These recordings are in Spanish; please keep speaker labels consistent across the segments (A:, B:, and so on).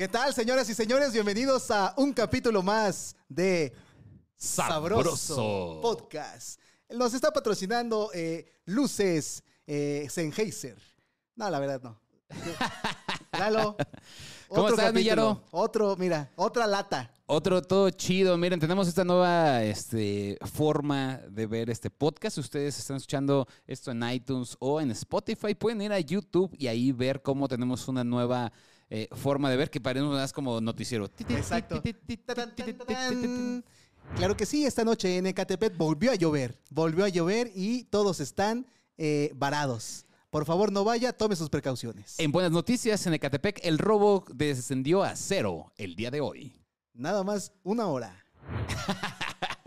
A: ¿Qué tal, señoras y señores? Bienvenidos a un capítulo más de Sabroso,
B: Sabroso.
A: Podcast. Nos está patrocinando eh, Luces eh, Sennheiser. No, la verdad no. Lalo.
B: ¿Cómo
A: otro
B: estás,
A: capítulo,
B: Millaro?
A: Otro, mira, otra lata.
B: Otro todo chido. Miren, tenemos esta nueva este, forma de ver este podcast. Si ustedes están escuchando esto en iTunes o en Spotify, pueden ir a YouTube y ahí ver cómo tenemos una nueva eh, forma de ver que parece más como noticiero.
A: Exacto. Claro que sí, esta noche en Ecatepec volvió a llover. Volvió a llover y todos están eh, varados. Por favor, no vaya, tome sus precauciones.
B: En buenas noticias, en Ecatepec el robo descendió a cero el día de hoy.
A: Nada más una hora.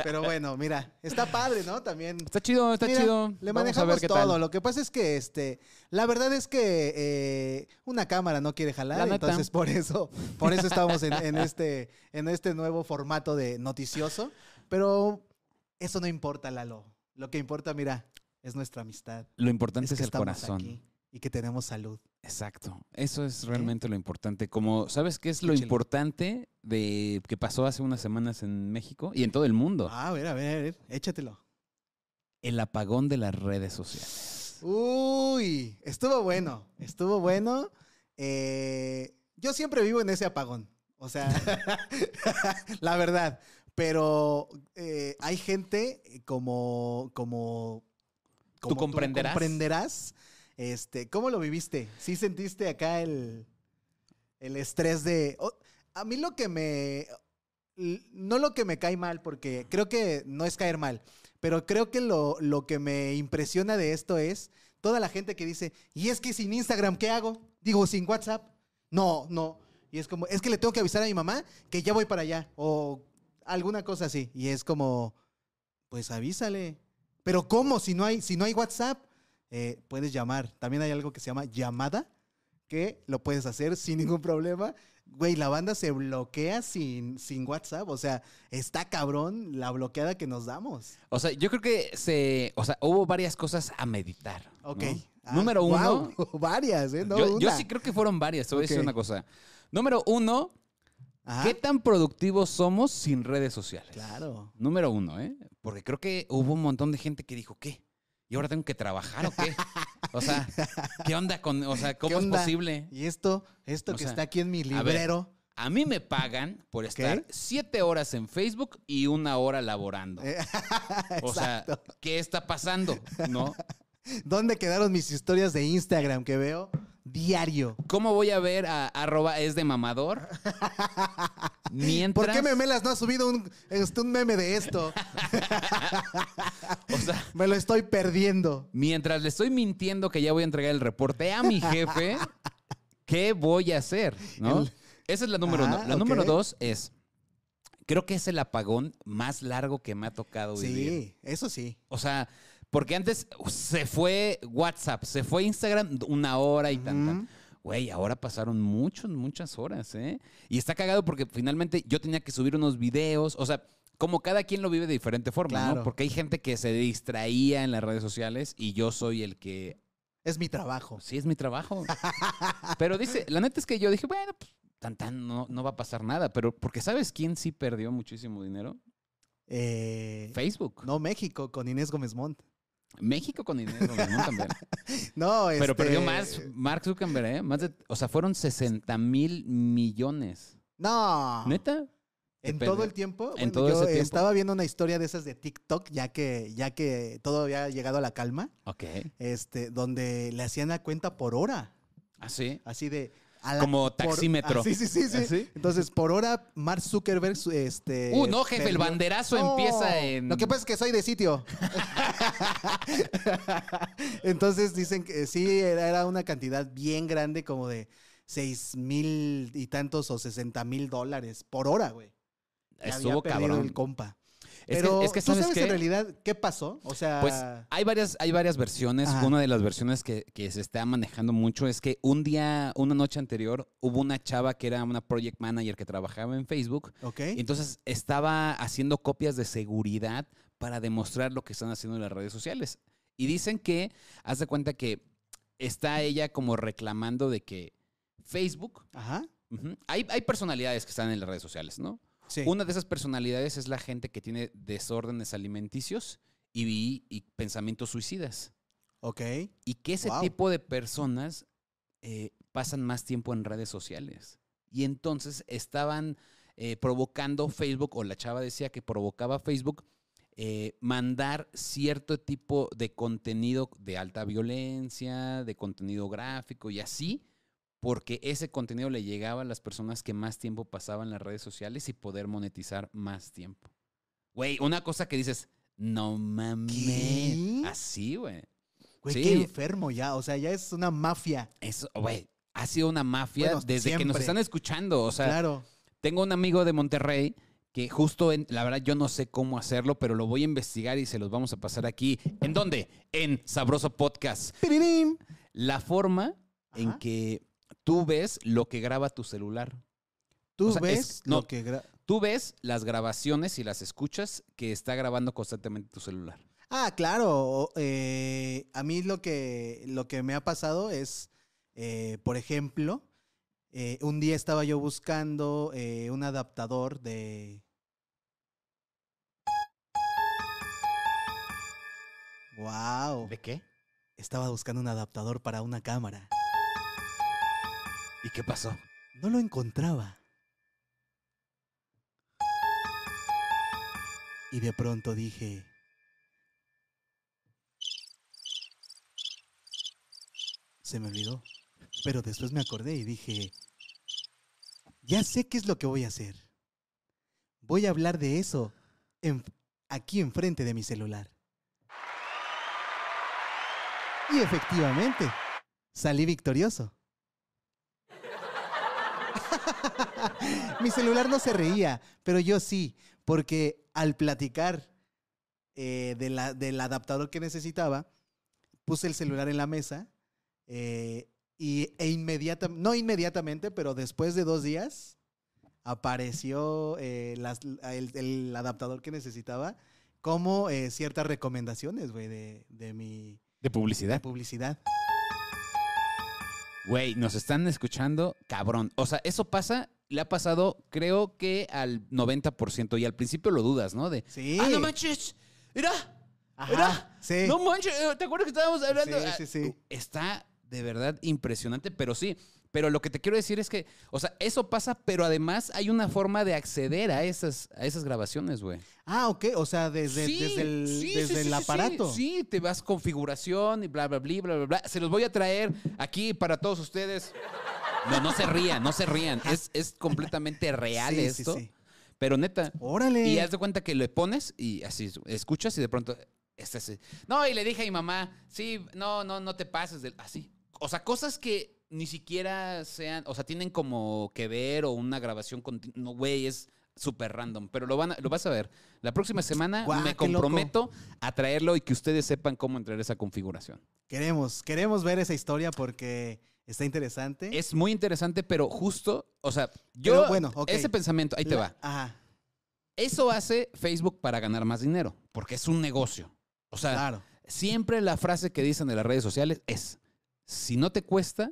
A: Pero bueno, mira, está padre, ¿no? También.
B: Está chido, está
A: Mira,
B: chido.
A: Le
B: Vamos a
A: manejamos
B: ver qué
A: todo.
B: tal.
A: Lo que pasa es que, este, la verdad es que eh, una cámara no quiere
B: La
A: jalar, entonces por eso, por eso estamos en, en este, en este nuevo formato de noticioso. Pero eso no importa, Lalo. Lo que importa, mira, es nuestra amistad.
B: Lo importante es,
A: que
B: el corazón.
A: aquí y que tenemos salud.
B: Exacto. Eso es realmente lo importante. Como, ¿sabes qué es lo
A: Échale.
B: importante de que pasó hace unas semanas en México y en todo el mundo?
A: Ah, a ver, a ver, a ver, échatelo.
B: El apagón de las redes sociales.
A: Uy, estuvo bueno, estuvo bueno. Eh, yo siempre vivo en ese apagón, o sea, la verdad. Pero eh, hay gente como, como, como
B: comprenderás?
A: comprenderás. Este, ¿cómo lo viviste? ¿Sí sentiste acá el, el estrés de? oh, a mí lo que me, no lo que me cae mal, porque creo que no es caer mal, pero creo que lo, lo que me impresiona de esto es toda la gente que dice, y es que sin Instagram, ¿qué hago? Digo, sin WhatsApp. No, no. Y es como, es que le tengo que avisar a mi mamá que ya voy para allá. O alguna cosa así. Y es como, pues avísale. Pero ¿cómo? Si no hay, si no hay WhatsApp, eh, puedes llamar. También hay algo que se llama llamada, que lo puedes hacer sin ningún problema. Güey, la banda se bloquea sin, sin WhatsApp. O sea, está cabrón la bloqueada que nos damos.
B: O sea, yo creo que se, o sea, hubo varias cosas a meditar. ¿no?
A: Ok. Ah,
B: Número uno.
A: varias, ¿eh? No
B: yo, sí creo que fueron varias. Te voy a decir una cosa. Número uno,
A: Ajá.
B: ¿qué tan productivos somos sin redes sociales?
A: Claro.
B: Número uno, ¿eh? Porque creo que hubo un montón de gente que dijo, ¿qué? ¿Y ahora tengo que trabajar o qué? O sea, ¿qué onda con, o sea,
A: ¿Qué
B: cómo es posible?
A: Y esto, esto
B: O
A: que
B: sea,
A: está aquí en mi
B: a ver,
A: librero.
B: A mí me pagan por estar siete horas en Facebook y una hora laborando.
A: Eh,
B: o sea. ¿qué está pasando? ¿No?
A: ¿Dónde quedaron mis historias de Instagram que veo diario?
B: ¿Cómo voy a ver a arroba es de mamador? Mientras,
A: ¿Por qué Memelas no ha subido un, este, un meme de esto?
B: o sea,
A: Me lo estoy perdiendo.
B: mientras le estoy mintiendo que ya voy a entregar el reporte a mi jefe, ¿qué voy a hacer? ¿no?
A: El-
B: Esa es la número uno.
A: Ah,
B: La número dos es, creo que es el apagón más largo que me ha tocado vivir.
A: Sí, eso sí.
B: O sea, porque antes se fue WhatsApp, se fue Instagram una hora y tanta.
A: Ujú.
B: Güey, ahora pasaron muchas, muchas horas, ¿eh? Y está cagado porque finalmente yo tenía que subir unos videos, o sea, como cada quien lo vive de diferente forma,
A: Claro.
B: ¿no? Porque hay gente que se distraía en las redes sociales y yo soy el que,
A: Es mi trabajo.
B: sí, es mi trabajo. Pero dice, la neta es que yo dije, bueno, pues, tan tan, no, no va a pasar nada, pero porque ¿sabes quién sí perdió muchísimo dinero?
A: Eh,
B: Facebook.
A: no, México, con Inés Gómez Montt.
B: México con dinero, ¿no? También.
A: No,
B: Pero
A: este,
B: perdió más Mark Zuckerberg, ¿eh? Más de, o sea, fueron 60 mil millones.
A: No.
B: ¿Neta?
A: En todo el tiempo.
B: En
A: Bueno,
B: todo
A: yo
B: ese tiempo.
A: estaba viendo una historia de esas de TikTok, ya que, ya que todo había llegado a la calma,
B: Ok.
A: este, donde le hacían la cuenta por hora.
B: ¿Ah, sí?
A: Así de. A la-
B: Como
A: por-
B: taxímetro.
A: ah, sí, sí, sí, sí.
B: ¿Ah, sí?
A: Entonces, por hora, Mark Zuckerberg, este.
B: Uh, no, jefe, el banderazo empieza en...
A: Lo que pasa es que soy de sitio. Entonces dicen que sí, era era una cantidad bien grande, como de seis mil y tantos o 60 mil dólares por hora, güey. Había
B: Estuvo
A: perdido
B: cabrón.
A: el compa.
B: Es
A: Pero,
B: que, es que
A: ¿tú
B: ¿sabes
A: en realidad qué pasó? O sea,
B: Pues hay varias, hay varias versiones.
A: Ajá.
B: Una de las versiones que, que se está manejando mucho es que un día, una noche anterior, hubo una chava que era una project manager que trabajaba en Facebook.
A: ¿ok?
B: Y entonces estaba haciendo copias de seguridad para demostrar lo que están haciendo en las redes sociales. Y dicen que, haz de cuenta que está ella como reclamando de que Facebook
A: Ajá.
B: Hay, hay personalidades que están en las redes sociales, ¿no?
A: Sí.
B: Una de esas personalidades es la gente que tiene desórdenes alimenticios y, y pensamientos suicidas.
A: Ok.
B: Y que ese
A: Wow.
B: tipo de personas eh, pasan más tiempo en redes sociales. Y entonces estaban eh, provocando Facebook, o la chava decía que provocaba Facebook, eh, mandar cierto tipo de contenido de alta violencia, de contenido gráfico y así, porque ese contenido le llegaba a las personas que más tiempo pasaban en las redes sociales y poder monetizar más tiempo. Güey, una cosa que dices, no mames.
A: ¿Qué?
B: Así, güey.
A: Güey,
B: Sí.
A: qué enfermo ya. O sea, ya es una mafia.
B: Eso, güey, ha sido una mafia
A: Bueno,
B: desde que nos están escuchando. O sea,
A: claro.
B: tengo un amigo de Monterrey que justo, en, la verdad, yo no sé cómo hacerlo, pero lo voy a investigar y se los vamos a pasar aquí. ¿En dónde? En Sabroso Podcast.
A: Piririm.
B: La forma en que tú ves lo que graba tu celular.
A: Tú
B: O sea,
A: ves
B: es- no.
A: lo que... gra-
B: Tú ves las grabaciones y las escuchas que está grabando constantemente tu celular.
A: Ah, claro. eh, a mí lo que, lo que me ha pasado es, eh, por ejemplo, eh, un día estaba yo buscando un adaptador de... Wow.
B: ¿De qué?
A: Estaba buscando un adaptador para una cámara.
B: ¿Y qué pasó?
A: No lo encontraba. Y de pronto dije... Se me olvidó. Pero después me acordé y dije... Ya sé qué es lo que voy a hacer. Voy a hablar de eso aquí enfrente de mi celular. Y efectivamente, salí victorioso. Mi celular no se reía, pero yo sí, porque al platicar eh, de la- del adaptador que necesitaba, puse el celular en la mesa eh, y, e inmediatamente, no inmediatamente, pero después de dos días, apareció eh, las- el, el adaptador que necesitaba como eh, ciertas recomendaciones, güey, de, de mi
B: De publicidad.
A: publicidad.
B: Güey, nos están escuchando, cabrón. O sea, eso pasa, le ha pasado, creo que al 90%. Y al principio lo dudas, ¿no? De,
A: Sí.
B: ah, no manches, mira,
A: Ajá,
B: mira,
A: sí.
B: no manches, ¿te acuerdas que estábamos hablando?
A: Sí, sí, sí.
B: Está de verdad impresionante, pero sí. Pero lo que te quiero decir es que, o sea, eso pasa, pero además hay una forma de acceder a esas, a esas grabaciones, güey.
A: Ah, ok. O sea, desde,
B: Sí,
A: desde el,
B: sí,
A: desde
B: sí,
A: el
B: sí,
A: aparato.
B: Sí, sí, te vas configuración y bla, bla, bla, bla, bla, bla. Se los voy a traer aquí para todos ustedes. No, no se rían, no se rían. Es, es completamente real
A: Sí, sí,
B: esto.
A: sí.
B: Pero neta.
A: Órale.
B: Y haz de cuenta que le pones y así escuchas y de pronto. Este, sí. No, y le dije a mi mamá, sí, no, no, no te pases del. Así. O sea, cosas que ni siquiera sean. O sea, tienen como que ver o una grabación continua. No, güey, es súper random. Pero lo, van a- lo vas a ver. La próxima semana
A: Guau,
B: me
A: qué
B: comprometo a traerlo y que ustedes sepan cómo entrar a esa configuración.
A: Queremos, queremos ver esa historia porque está interesante.
B: Es muy interesante, pero justo, o sea, yo.
A: Pero bueno, ok.
B: Ese pensamiento, ahí te va.
A: Ajá,
B: Eso hace Facebook para ganar más dinero, porque es un negocio. O sea,
A: claro.
B: siempre la frase que dicen en las redes sociales es, si no te cuesta,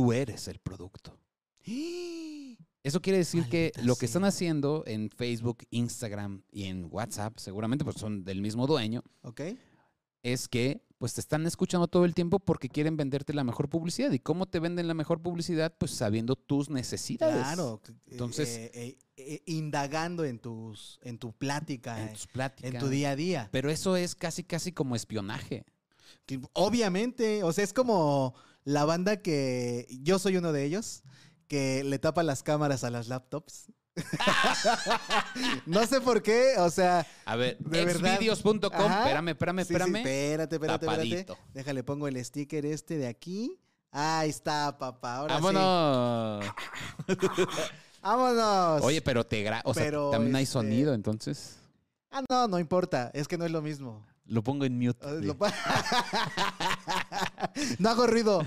B: tú eres el producto. Eso quiere decir que lo que están haciendo en Facebook, Instagram y en WhatsApp, seguramente pues son del mismo dueño,
A: ¿Ok?
B: es que pues te están escuchando todo el tiempo porque quieren venderte la mejor publicidad. ¿Y cómo te venden la mejor publicidad? Pues sabiendo tus necesidades.
A: Claro.
B: Entonces-
A: eh, eh, eh, indagando en tus, en tu plática,
B: En
A: eh,
B: tus pláticas.
A: en tu día a día.
B: Pero eso es casi, casi como espionaje.
A: Obviamente, o sea, es como la banda que yo soy uno de ellos, que le tapa las cámaras a las laptops. no sé por qué, o sea,
B: A ver, exvideos.com, espérame, espérame,
A: sí, sí,
B: espérame.
A: espérate, espérate, espérate. Déjale, pongo el sticker este de aquí. Ahí está, papá. Ahora
B: Vámonos.
A: sí. Vámonos.
B: Oye, pero te gra o sea, también hay
A: este,
B: sonido, entonces
A: Ah, no, no importa. Es que no es lo mismo.
B: Lo pongo en mute.
A: Ah,
B: sí.
A: lo pa- no hago ruido.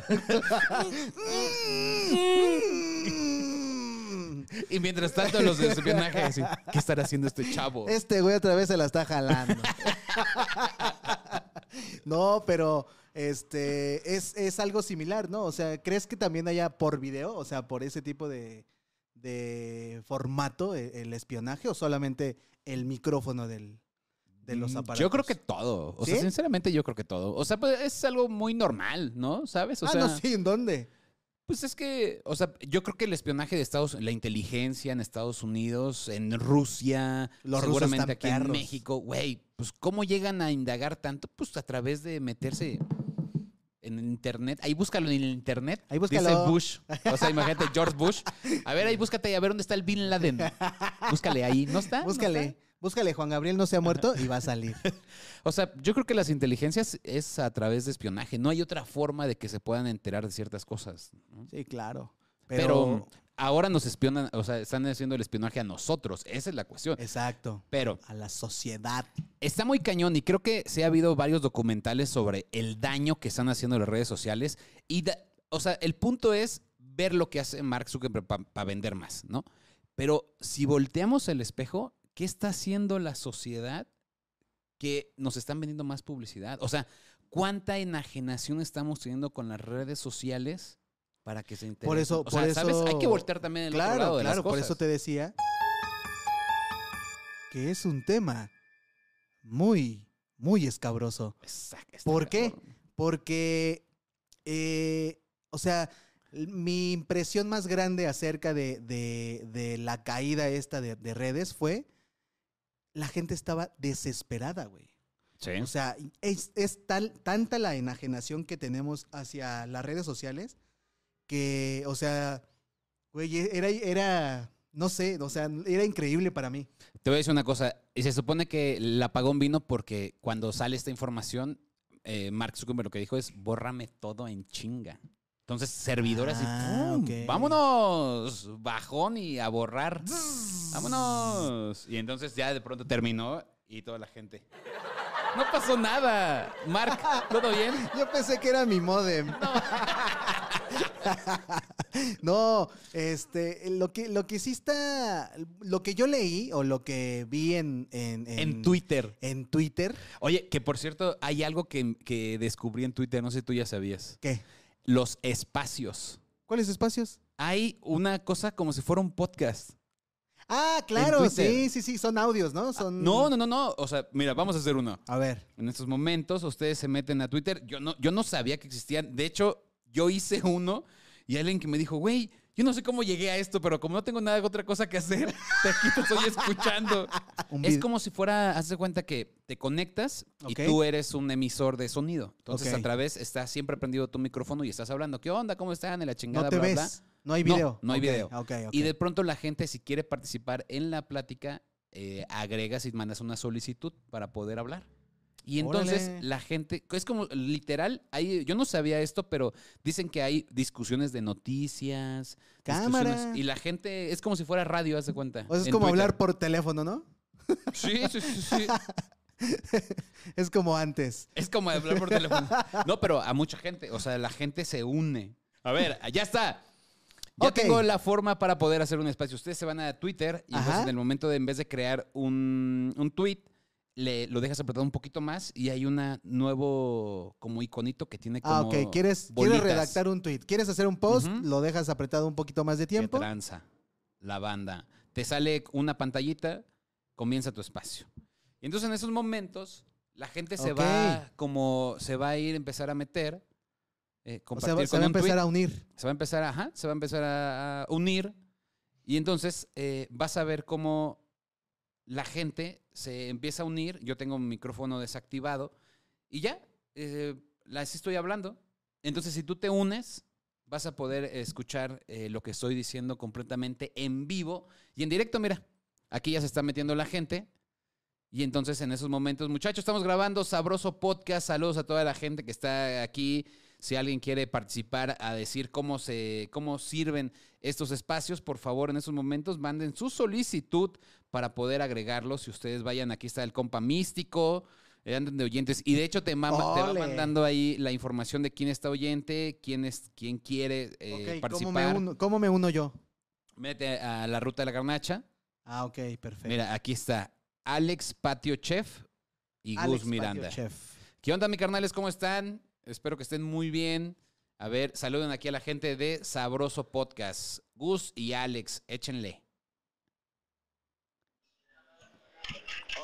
B: Y mientras tanto los de espionaje, así, ¿qué estará haciendo este chavo?
A: Este güey otra vez se la está jalando. No, pero este es, es algo similar, ¿no? O sea, ¿crees que también haya por video? O sea, por ese tipo de, de formato, e- el, espionaje, o solamente el micrófono del, de los
B: Mm,
A: aparatos.
B: Yo creo que todo. O sea, sinceramente yo creo que todo. O sea, pues es algo muy normal, ¿no? ¿Sabes? O
A: ah,
B: sea,
A: no, sí, ¿en dónde?
B: pues es que, o sea, yo creo que el espionaje de Estados la inteligencia en Estados Unidos, en Rusia,
A: Los
B: seguramente aquí en. México, güey, pues cómo llegan a indagar tanto, pues a través de meterse en el internet. Ahí búscalo en el internet.
A: Ahí
B: Dice
A: búscalo.
B: Bush. O sea, imagínate George Bush. A ver, ahí búscate y a ver dónde está el Bin Laden. Búscale ahí. ¿No está? ¿No
A: Búscale,
B: está?
A: Búscale, Juan Gabriel no se ha muerto y va a salir.
B: O sea, yo creo que las inteligencias es a través de espionaje. No hay otra forma de que se puedan enterar de ciertas cosas. ¿no?
A: Sí, claro.
B: Pero,
A: Pero,
B: ahora nos espionan, o sea, están haciendo el espionaje a nosotros. Esa es la cuestión.
A: exacto,
B: Pero
A: a la sociedad.
B: está muy cañón y creo que se ha habido varios documentales sobre el daño que están haciendo las redes sociales. Y, da- o sea, el punto es ver lo que hace Mark Zuckerberg para vender más, ¿no? Pero si volteamos el espejo, ¿qué está haciendo la sociedad que nos están vendiendo más publicidad? O sea, ¿cuánta enajenación estamos teniendo con las redes sociales para que se interesen?
A: Por eso-
B: o
A: por
B: sea, ¿sabes? Hay que
A: eso-
B: voltear también el otro
A: Claro,
B: lado de las
A: claro, por
B: cosas.
A: eso te decía que es un tema muy, muy escabroso.
B: Exacto,
A: ¿Por qué? Porque, eh, o sea, mi impresión más grande acerca de, de- de la caída esta de, de redes fue la gente estaba desesperada, güey.
B: Sí.
A: O sea, es, es tal, tanta la enajenación que tenemos hacia las redes sociales que, o sea, güey, era, era, no sé, o sea, era increíble para mí.
B: Te voy a decir una cosa. Y se supone que el apagón vino porque cuando sale esta información, eh, Mark Zuckerberg lo que dijo es bórrame todo en chinga. Entonces, servidores y
A: Ah,
B: ¡pum!
A: ok.
B: vámonos, bajón y a borrar. Vámonos. Y entonces ya de pronto terminó y toda la gente. No pasó nada. Mark, ¿todo bien?
A: Yo pensé que era mi modem. No, este, lo que, lo que sí está, lo que yo leí o lo que vi en, en,
B: En Twitter.
A: en Twitter,
B: Oye, que por cierto, hay algo que, que descubrí en Twitter, no sé si tú ya sabías.
A: ¿qué?
B: Los espacios.
A: ¿Cuáles espacios?
B: Hay una cosa como si fuera un podcast.
A: Ah, claro,
B: Twitter.
A: sí, sí, sí, son audios, ¿no? Son...
B: No, no, no, no. O sea, mira, vamos a hacer uno.
A: A ver.
B: En estos momentos, ustedes se meten a Twitter. Yo no, yo no sabía que existían. De hecho, yo hice uno y alguien que me dijo, güey, yo no sé cómo llegué a esto, pero como no tengo nada otra cosa que hacer, te aquí te estoy escuchando. Es como si fuera, haz de cuenta que te conectas y tú eres un emisor de sonido. Entonces, a través está siempre prendido tu micrófono y estás hablando. ¿Qué onda? ¿Cómo están? En la chingada,
A: No te
B: bla,
A: ves,
B: bla.
A: no hay video.
B: no hay video. Y de pronto la gente, si quiere participar en la plática, eh, agregas y mandas una solicitud para poder hablar. Y entonces
A: Órale.
B: la gente, es como literal, hay, yo no sabía esto, pero dicen que hay discusiones de noticias.
A: Cámara.
B: discusiones- Y la gente, es como si fuera radio, haz de cuenta.
A: O sea, es como
B: Twitter.
A: hablar por teléfono, ¿no?
B: Sí, sí, sí, sí.
A: Es como antes.
B: Es como hablar por teléfono. No, pero a mucha gente, o sea, la gente se une. A ver, ya está. Ya tengo la forma para poder hacer un espacio. Ustedes se van a Twitter y entonces
A: Ajá.
B: en el momento de, en vez de crear un, un tweet, le, lo dejas apretado un poquito más y hay una nuevo como iconito que tiene como
A: Ah, ok. ¿Quieres, quieres redactar un tweet. ¿Quieres hacer un post? Lo dejas apretado un poquito más de
B: ¿Qué
A: tiempo.
B: tranza? La banda. Te sale una pantallita, comienza tu espacio. Y entonces en esos momentos la gente se va como se va a ir a empezar a meter eh,
A: O sea, se
B: con
A: va a
B: tweet.
A: empezar a unir.
B: Se va a empezar, ajá, se va a empezar a, a unir y entonces eh, vas a ver cómo la gente se empieza a unir. Yo tengo mi micrófono desactivado y ya, eh, estoy hablando. Entonces, si tú te unes, vas a poder escuchar eh, lo que estoy diciendo completamente en vivo y en directo. Mira, aquí ya se está metiendo la gente. Y entonces en esos momentos, muchachos, estamos grabando Sabroso Podcast. Saludos a toda la gente que está aquí. Si alguien quiere participar a decir cómo se cómo sirven estos espacios, por favor, en esos momentos manden su solicitud para poder agregarlos. Si ustedes vayan, aquí está el compa místico, eh, anden de oyentes. Y de hecho te, mama- te va mandando ahí la información de quién está oyente, quién es, quién quiere eh,
A: Ok, ¿cómo, me
B: participar.
A: uno, ¿Cómo me uno yo?
B: Mete a la ruta de la garnacha.
A: Ah, ok, perfecto.
B: Mira, aquí está Alex Patio Chef y
A: Alex
B: Gus
A: Patio
B: Miranda.
A: Chef.
B: ¿Qué onda, mi carnales? ¿Cómo están? Espero que estén muy bien. A ver, saluden aquí a la gente de Sabroso Podcast. Gus y Alex, échenle.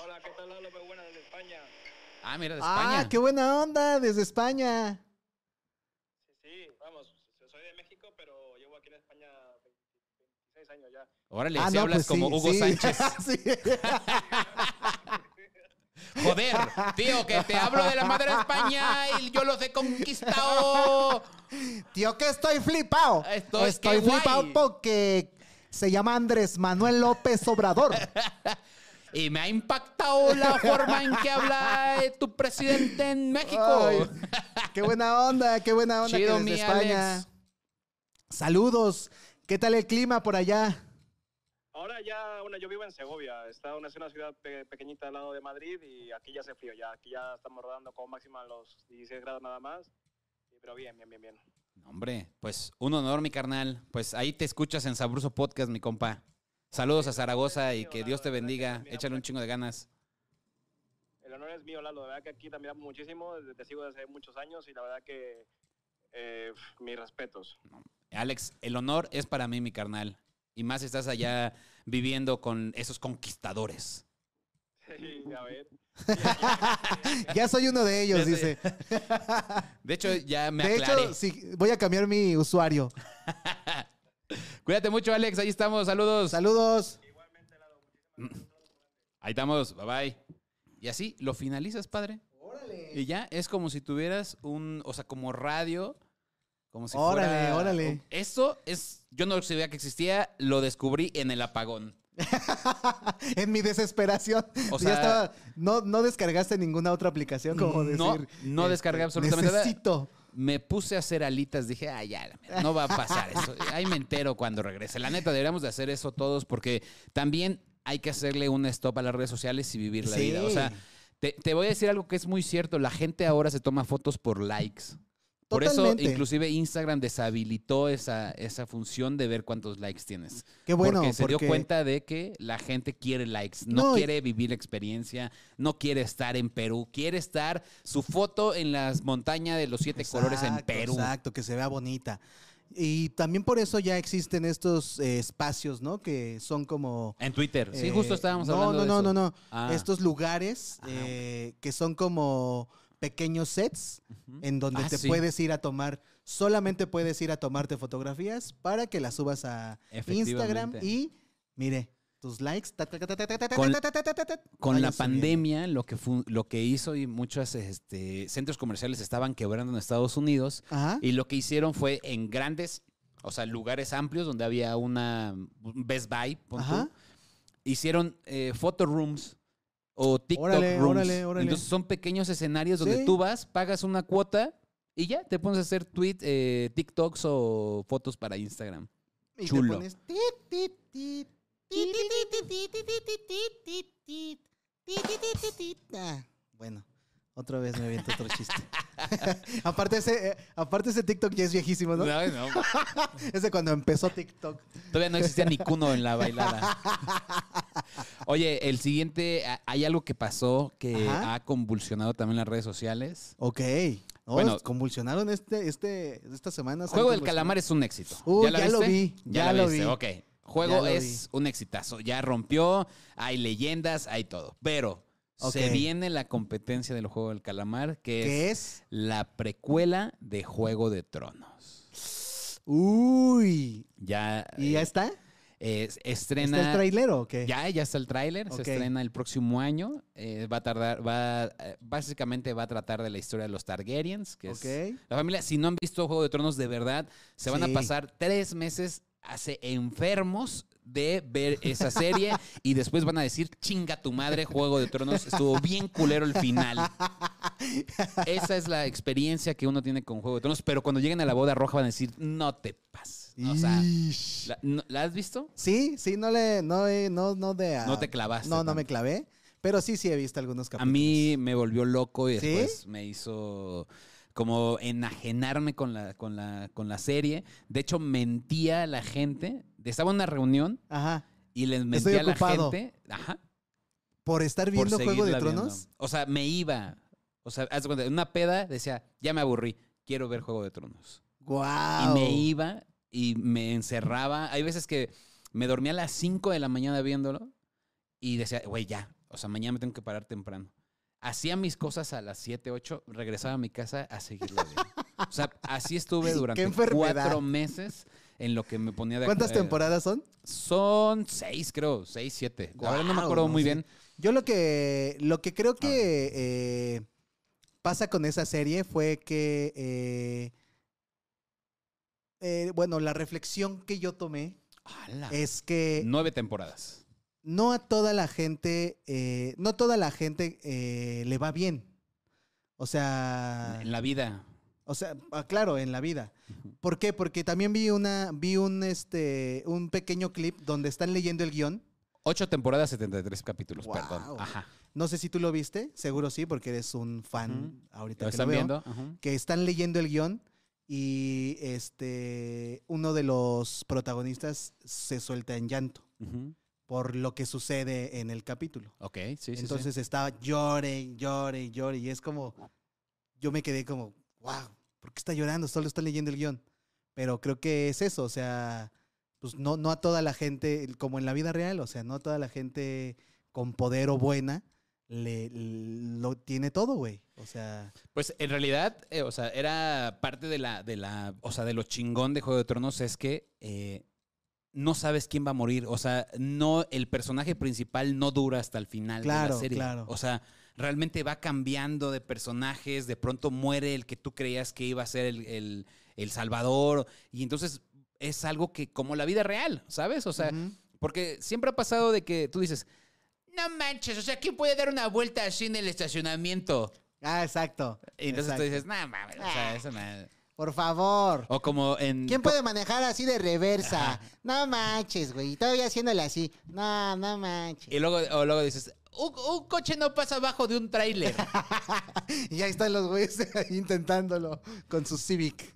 C: Hola, ¿qué tal, Lalo? Muy buena desde España.
B: Ah, mira, de España.
A: Ah, qué buena onda desde España.
C: Sí, sí, vamos, soy de México, pero llevo aquí en España 26 años ya.
B: Órale,
A: Ah,
B: si
A: no,
B: hablas
A: pues
B: como
A: sí,
B: Hugo
A: sí.
B: Sánchez.
A: Sí.
B: Joder, tío, que te hablo de la madre de España y yo los he conquistado.
A: Tío, que estoy flipado.
B: Esto es
A: estoy
B: guay.
A: flipado porque se llama Andrés Manuel López Obrador.
B: Y me ha impactado la forma en que habla eh, tu presidente en México.
A: Ay, qué buena onda, qué buena onda
B: Chido,
A: que desde España.
B: Alex.
A: Saludos. ¿Qué tal el clima por allá?
C: Ahora ya, bueno, yo vivo en Segovia, está una, es una ciudad pe- pequeñita al lado de Madrid y aquí ya hace frío, ya aquí ya estamos rodando con máxima los 16 grados nada más, pero bien, bien, bien, bien.
B: Hombre, pues un honor, mi carnal. Pues ahí te escuchas en Sabroso Podcast, mi compa. Saludos a Zaragoza y que Dios te bendiga. Échale un chingo de ganas.
C: El honor es mío, Lalo, de verdad que aquí te admiramos muchísimo, desde- te sigo desde hace muchos años y la verdad que eh, mis respetos.
B: Alex, el honor es para mí, mi carnal. Y más si estás allá viviendo con esos conquistadores.
C: Sí, a ver.
A: Ya soy uno de ellos, dice.
B: De hecho, ya me
A: de
B: aclaré.
A: hecho, sí, voy a cambiar mi usuario.
B: Cuídate mucho, Alex. Ahí estamos. Saludos.
A: Saludos.
B: Ahí estamos. Bye bye. Y así lo finalizas, padre. Y ya es como si tuvieras un, o sea, como radio, como si
A: Órale,
B: fuera.
A: órale.
B: Esto es, yo no sabía que existía, lo descubrí en el apagón.
A: en mi desesperación.
B: O
A: Ya
B: sea-
A: estaba- no, no descargaste ninguna otra aplicación como decir.
B: No, no
A: este,
B: descargué absolutamente nada.
A: Necesito.
B: Me puse a hacer alitas, dije, ah, ya, no va a pasar eso. Ahí me entero cuando regrese. La neta, deberíamos de hacer eso todos porque también hay que hacerle un stop a las redes sociales y vivir la
A: Sí.
B: vida. O sea, te, te voy a decir algo que es muy cierto. La gente ahora se toma fotos por likes. Por eso, inclusive Instagram deshabilitó esa, esa función de ver cuántos likes tienes.
A: Qué bueno.
B: porque se dio cuenta de que la gente quiere likes, no,
A: No,
B: quiere vivir la experiencia, no quiere estar en Perú, quiere estar su foto en las montañas de los siete colores en Perú.
A: Exacto, que se vea bonita. Y también por eso ya existen estos eh, espacios, ¿no? Que son como...
B: En Twitter. Sí,
A: eh,
B: justo estábamos
A: no,
B: hablando
A: no,
B: de
A: no,
B: eso.
A: no, no,
B: Ah.
A: Estos lugares
B: Ajá.
A: eh, que son como pequeños sets en donde
B: Ah,
A: te
B: sí.
A: puedes ir a tomar, solamente puedes ir a tomarte fotografías para que las subas a Instagram y mire, tus likes. ta, ta, ta,
B: Con- la
A: subiendo.
B: pandemia, lo que, lo que hizo y muchos este, centros comerciales estaban quebrando en Estados Unidos
A: Ajá.
B: y lo que hicieron fue en grandes, o sea, lugares amplios donde había una un Best Buy, pon tú,
A: Ajá.
B: hicieron eh, photo rooms o TikTok
A: órale,
B: Rooms. Entonces son pequeños escenarios donde
A: ¿Sí?
B: tú vas, pagas una cuota y ya te pones a hacer tweet, eh, TikToks o fotos para Instagram.
A: Y
B: Chulo.
A: Te pones bueno otra vez me aviento otro chiste. aparte, ese, eh, aparte ese TikTok ya es viejísimo, ¿no?
B: Ay, no.
A: Ese cuando empezó TikTok.
B: Todavía no existía ni Kuno en la bailada. Oye, el siguiente, hay algo que pasó que
A: Ajá.
B: ha convulsionado también las redes sociales.
A: Ok. Oh,
B: Bueno.
A: convulsionaron este, este, esta semana.
B: Juego del calamar es un éxito. La
A: ya lo vi, ya
B: la
A: lo
B: viste,
A: vi.
B: Ok. Juego
A: Ya
B: es un exitazo. Ya rompió, hay leyendas, hay todo. Pero se
A: Ok.
B: viene la competencia del Juego del Calamar, que es
A: ¿Qué es?
B: la precuela de Juego de Tronos.
A: Uy.
B: Ya,
A: ¿Y ya
B: eh,
A: está?
B: es-
A: ¿Está
B: estrena...
A: el trailero o qué?
B: Ya, ya está el tráiler, se estrena el próximo año. eh, va a tardar, va, eh, básicamente va a tratar de la historia de los Targaryens, que es la familia. Si no han visto Juego de Tronos de verdad, se van
A: Sí.
B: a pasar tres meses hace enfermos de ver esa serie y después van a decir, chinga tu madre, Juego de Tronos, estuvo bien culero el final. Esa es la experiencia que uno tiene con Juego de Tronos, pero cuando lleguen a la boda roja van a decir, no te pases. O sea. ¿la, no- ¿la has visto?
A: Sí, sí, no le, no, eh, no, no de. a-
B: No te clavaste
A: No, no
B: tanto.
A: me clavé. Pero sí, sí he visto algunos
B: A
A: capítulos.
B: mí me volvió loco y
A: ¿Sí?
B: después me hizo como enajenarme con la, con, la, con la serie. De hecho, mentía a la gente. Estaba en una reunión
A: Ajá.
B: y les mentía a la gente. Ajá.
A: Por estar
B: por
A: viendo Juego de Tronos.
B: viendo. O sea, me iba. O sea, haz cuenta, en una peda decía, ya me aburrí, quiero ver Juego de Tronos.
A: ¡Guau!
B: Y me iba y me encerraba. Hay veces que me dormía a las 5 de la mañana viéndolo y decía, güey, ya. O sea, mañana me tengo que parar temprano. Hacía mis cosas a las 7, 8, regresaba a mi casa a seguirlo viendo. O sea, así estuve durante cuatro meses en lo que me ponía de
A: ¿Cuántas
B: eh,
A: temporadas son?
B: Son seis, creo. Seis, siete. La verdad no me acuerdo
A: no
B: muy bien.
A: Yo lo que, lo que creo que eh, pasa con esa serie fue que, eh, eh, bueno, la reflexión que yo tomé
B: ¡Hala!
A: es que
B: Nueve temporadas.
A: no a toda la gente, no toda la gente le va bien. O sea,
B: En la vida.
A: O sea, ah, claro, en la vida. ¿Por qué? Porque también vi una, vi un, este, un pequeño clip donde están leyendo el guion.
B: Ocho temporadas, 73 capítulos, perdón. Ajá.
A: No sé si tú lo viste, seguro sí, porque eres un fan ahorita
B: ¿Lo
A: que lo
B: están
A: veo.
B: viendo? Ajá.
A: que están leyendo el guion y este uno de los protagonistas se suelta en llanto por lo que sucede en el capítulo.
B: Ok, sí, sí, sí.
A: Entonces estaba llore, llore, llore y es como yo me quedé como, wow, ¿por qué está llorando? Solo está leyendo el guion. Pero creo que es eso, o sea, pues no, no a toda la gente, como en la vida real, o sea, no a toda la gente con poder o buena le, lo tiene todo, güey. O sea,
B: Pues en realidad, eh, o sea, era parte de la, de la, o sea, de lo chingón de Juego de Tronos es que eh, no sabes quién va a morir. O sea, no, el personaje principal no dura hasta el final de la serie.
A: claro.
B: O sea, realmente va cambiando de personajes, de pronto muere el que tú creías que iba a ser el, el- el salvador. Y entonces es algo que, como la vida real, ¿sabes? O sea, porque siempre ha pasado de que tú dices, no manches, o sea, ¿quién puede dar una vuelta así en el estacionamiento?
A: ah, exacto.
B: Y entonces
A: exacto.
B: tú dices, no mames, o sea, eso no.
A: Por favor.
B: O como en.
D: ¿Quién puede manejar así de reversa?
B: Ajá.
D: No manches, güey. Y Todavía haciéndole así. No, no manches.
B: Y luego, o luego dices, un, un coche no pasa abajo de un tráiler.
A: Y ahí están los güeyes intentándolo con su Civic.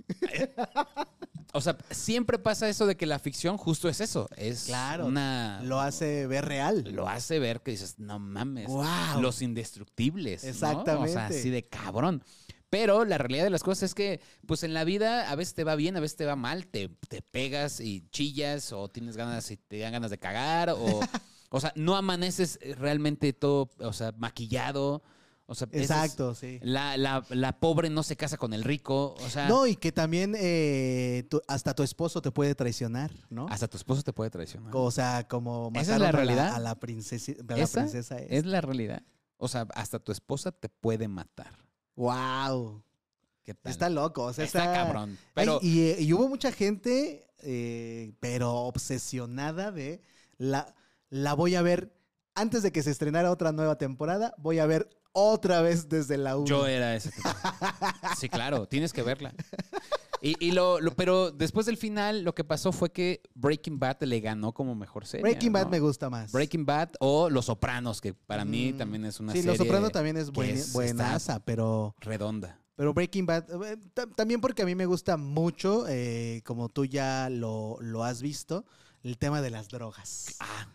B: O sea, siempre pasa eso de que la ficción justo es eso. Es
A: Claro,
B: una.
A: Lo hace ver real.
B: lo hace ver que dices, no mames.
A: Guau.
B: Los indestructibles. ¿no? O sea,
A: Exactamente.
B: así de cabrón. Pero la realidad de las cosas es que, pues en la vida a veces te va bien, a veces te va mal, te, te pegas y chillas, o tienes ganas y te dan ganas de cagar, o, o sea, no amaneces realmente todo, o sea, maquillado. O sea, es-
A: Exacto, sí.
B: la, la- la pobre no se casa con el rico, o sea,
A: No, y que también eh, tu- hasta tu esposo te puede traicionar, ¿no?
B: hasta tu esposo te puede traicionar.
A: O sea, como
B: ¿Esa es la
A: a
B: realidad?
A: A la, princesa, a la
B: ¿Esa
A: princesa esta.
B: Es la realidad. O sea, hasta tu esposa te puede matar.
A: Wow.
B: ¿Qué tal?
A: Está loco. O sea,
B: Está cabrón.
A: Ay,
B: Pero
A: y, eh, y hubo mucha gente, eh, pero obsesionada de la, la voy a ver antes de que se estrenara otra nueva temporada. Voy a ver otra vez desde la 1.
B: yo era ese tipo. Sí, claro, tienes que verla. Y, y lo, lo- pero después del final, lo que pasó fue que Breaking Bad le ganó como mejor serie.
A: Breaking Bad me gusta más.
B: Breaking Bad o Los Sopranos, que para mí
A: Mm.
B: también es una
A: sí,
B: serie.
A: Los Soprano también es, buen-
B: es-
A: buenaza, pero,
B: redonda.
A: pero Breaking Bad, eh, ta- también porque a mí me gusta mucho, eh, como tú ya lo, lo has visto, el tema de las drogas.
B: Ah,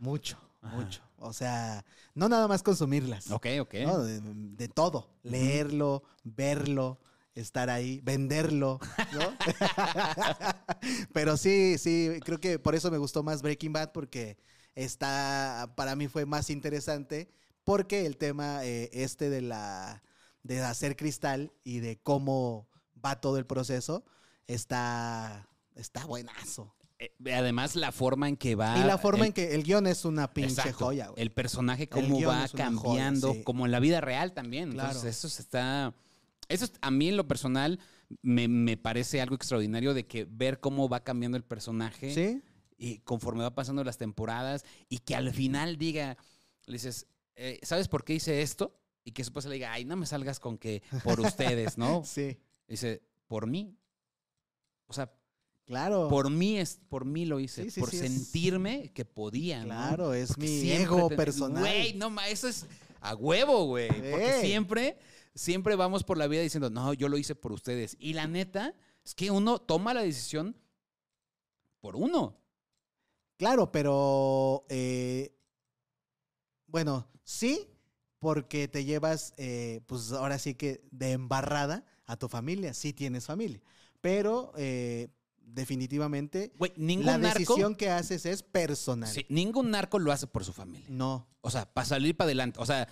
A: Mucho,
B: Ajá.
A: mucho. O sea, no nada más consumirlas.
B: ok, ok.
A: ¿no? De, de todo. Leerlo, verlo, estar ahí, venderlo, ¿no? Pero sí, sí, creo que por eso me gustó más Breaking Bad, porque está, para mí fue más interesante, porque el tema eh, este de la de hacer cristal y de cómo va todo el proceso está, está buenazo.
B: Eh, además, la forma en que va.
A: y la forma
B: el-
A: en que el guion es una pinche
B: Exacto.
A: joya, güey.
B: El personaje, cómo va cambiando,
A: joya, sí.
B: como en la vida real también.
A: Claro.
B: Entonces, eso se está. Eso es- a mí en lo personal me, me parece algo extraordinario de que ver cómo va cambiando el personaje
A: ¿Sí?
B: y conforme va pasando las temporadas y que al final diga, le dices, eh, ¿sabes por qué hice esto? Y que su esposa le diga, ay, no me salgas con que por ustedes, ¿no?
A: Sí,
B: Dice, por mí. O sea,
A: claro.
B: por mí es, por mí lo hice,
A: Sí, sí,
B: por
A: sí, es-
B: sentirme que podía, ¿no?
A: Claro, es
B: Porque
A: mi ego personal.
B: Güey, no ma, eso es a huevo, güey. Porque siempre, siempre vamos por la vida diciendo, no, yo lo hice por ustedes. Y la neta es que uno toma la decisión por uno.
A: Claro, pero eh, bueno, sí, porque te llevas, eh, pues ahora sí que de embarrada a tu familia. Sí tienes familia. Pero eh, definitivamente
B: ningún
A: la
B: narco.
A: decisión que haces es personal.
B: sí, ningún narco lo hace por su familia.
A: No.
B: O sea, para salir para adelante. O sea,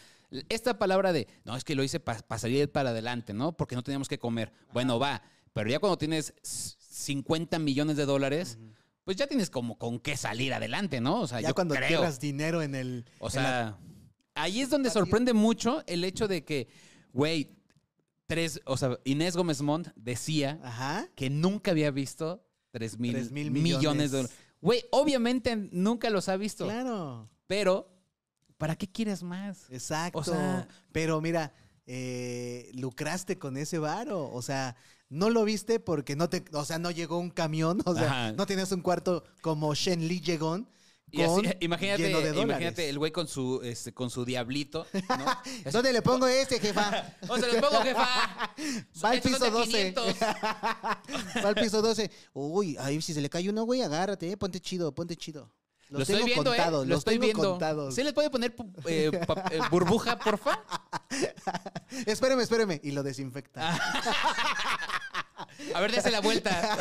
B: esta palabra de, no, es que lo hice para salir para adelante, ¿no? Porque no teníamos que comer. Bueno, va. Pero ya cuando tienes s- 50 millones de dólares, pues ya tienes como con qué salir adelante, ¿no? O sea,
A: ya
B: yo
A: cuando
B: creo.
A: dinero en el...
B: O
A: la-
B: sea, ahí es donde sorprende mucho el hecho de que, güey, tres, o sea, Inés Gómez Montt decía
A: Ajá.
B: que nunca había visto 3 mil,
A: Tres mil
B: millones.
A: millones.
B: de dólares. Güey, obviamente nunca los ha visto,
A: Claro.
B: pero ¿para qué quieres más?
A: Exacto.
B: O sea-
A: Pero mira, eh, lucraste con ese varo. O sea, no lo viste porque no te, o sea, no llegó un camión. O sea,
B: Ajá.
A: no tienes un cuarto como Shen Li llegó.
B: Y así, imagínate, imagínate el güey con su, este, con su diablito, ¿no? Así,
D: ¿Dónde le pongo este, jefa?
B: O se los pongo, jefa.
A: Va al piso
B: de
A: 12.
B: 500.
D: Va al piso 12. Uy, ahí si se le cae uno, güey, agárrate, eh, ponte chido, ponte chido.
A: Los
B: Lo estoy
A: tengo
B: viendo,
A: contados,
B: ¿eh? Lo
A: los
B: estoy
A: tengo
B: viendo.
A: contados.
B: ¿Se les puede poner eh, eh, burbuja, porfa?
A: Espéreme, espéreme. Y lo desinfecta.
B: A ver, dése la vuelta.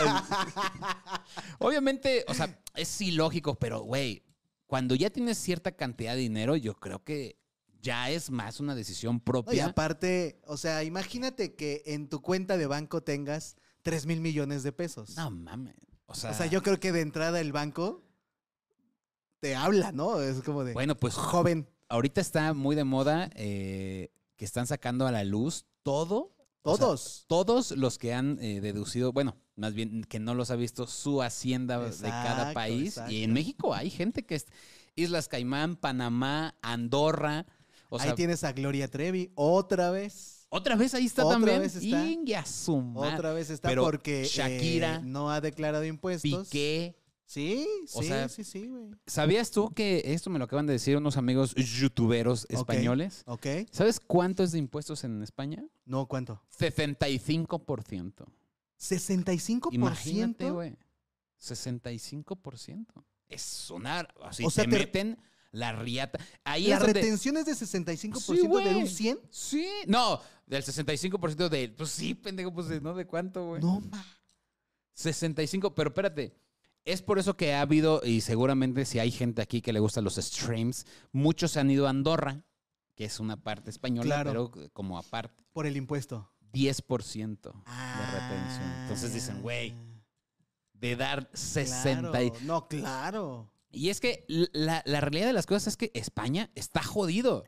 B: Obviamente, o sea, es ilógico, pero, güey, cuando ya tienes cierta cantidad de dinero, yo creo que ya es más una decisión
A: No, y
B: propia.
A: aparte, o sea, imagínate que en tu cuenta de banco tengas 3 mil millones de pesos.
B: No mames. O sea,
A: o sea, yo creo que de entrada el banco te habla, ¿no? Es como de,
B: bueno, pues
A: joven,
B: ahorita está muy de moda eh, que están sacando a la luz todo. O sea,
A: todos.
B: todos los que han eh, deducido, bueno, más bien que no los ha visto su hacienda de cada
A: Exacto,
B: país. Y en México hay gente que es Islas Caimán, Panamá, Andorra. O sea,
A: Ahí tienes a Gloria Trevi otra vez.
B: otra vez ahí está
A: Otra
B: también.
A: vez está. Otra vez está
B: Pero
A: porque eh,
B: Shakira,
A: no ha declarado impuestos.
B: Piqué.
A: Sí,
B: O
A: sí,
B: sea,
A: sí, sí, güey.
B: ¿Sabías tú que esto me lo acaban de decir unos amigos youtuberos españoles?
A: ¿Ok?
B: ¿Sabes cuánto es de impuestos en España?
A: No, ¿cuánto?
B: 75%.
A: ¿65%?
B: Imagínate, güey. 65%. Es una... Así
A: O sea,
B: te
A: te-
B: meten la riata. Ahí
A: ¿La
B: es donde...
A: retención es de 65%
B: Sí,
A: de un
B: güey.
A: 100?
B: Sí. No, del 65% de... Pues sí, pendejo, pues de- ¿no? ¿De cuánto, güey?
A: No, ma.
B: 65, pero espérate. Es por eso que ha habido, y seguramente si hay gente aquí que le gustan los streams, muchos se han ido a Andorra, que es una parte española,
A: Claro.
B: pero como aparte,
A: Por el impuesto.
B: 10% de retención. Entonces dicen, güey,
A: Ah,
B: de dar 60. y-
A: claro. No, claro.
B: Y es que la, la realidad de las cosas es que España está jodido.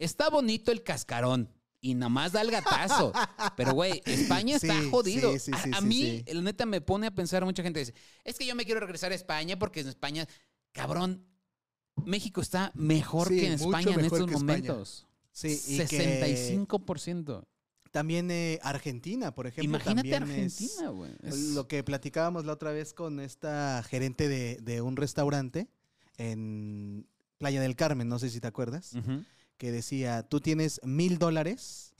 B: Está bonito el cascarón y nada más da el gatazo. Pero, güey, España está jodido.
A: sí, sí,
B: a mí, la neta, me pone a pensar, mucha gente dice, es que yo me quiero regresar a España porque en España, cabrón, México está mejor que en España en estos
A: España.
B: momentos.
A: Sí, y que
B: 65%.
A: también eh, Argentina, por ejemplo.
B: Imagínate Argentina, güey. Es-
A: Lo que platicábamos la otra vez con esta gerente de, de un restaurante en Playa del Carmen, no sé si te acuerdas,
B: Ujú.
A: Que decía, tú tienes mil dólares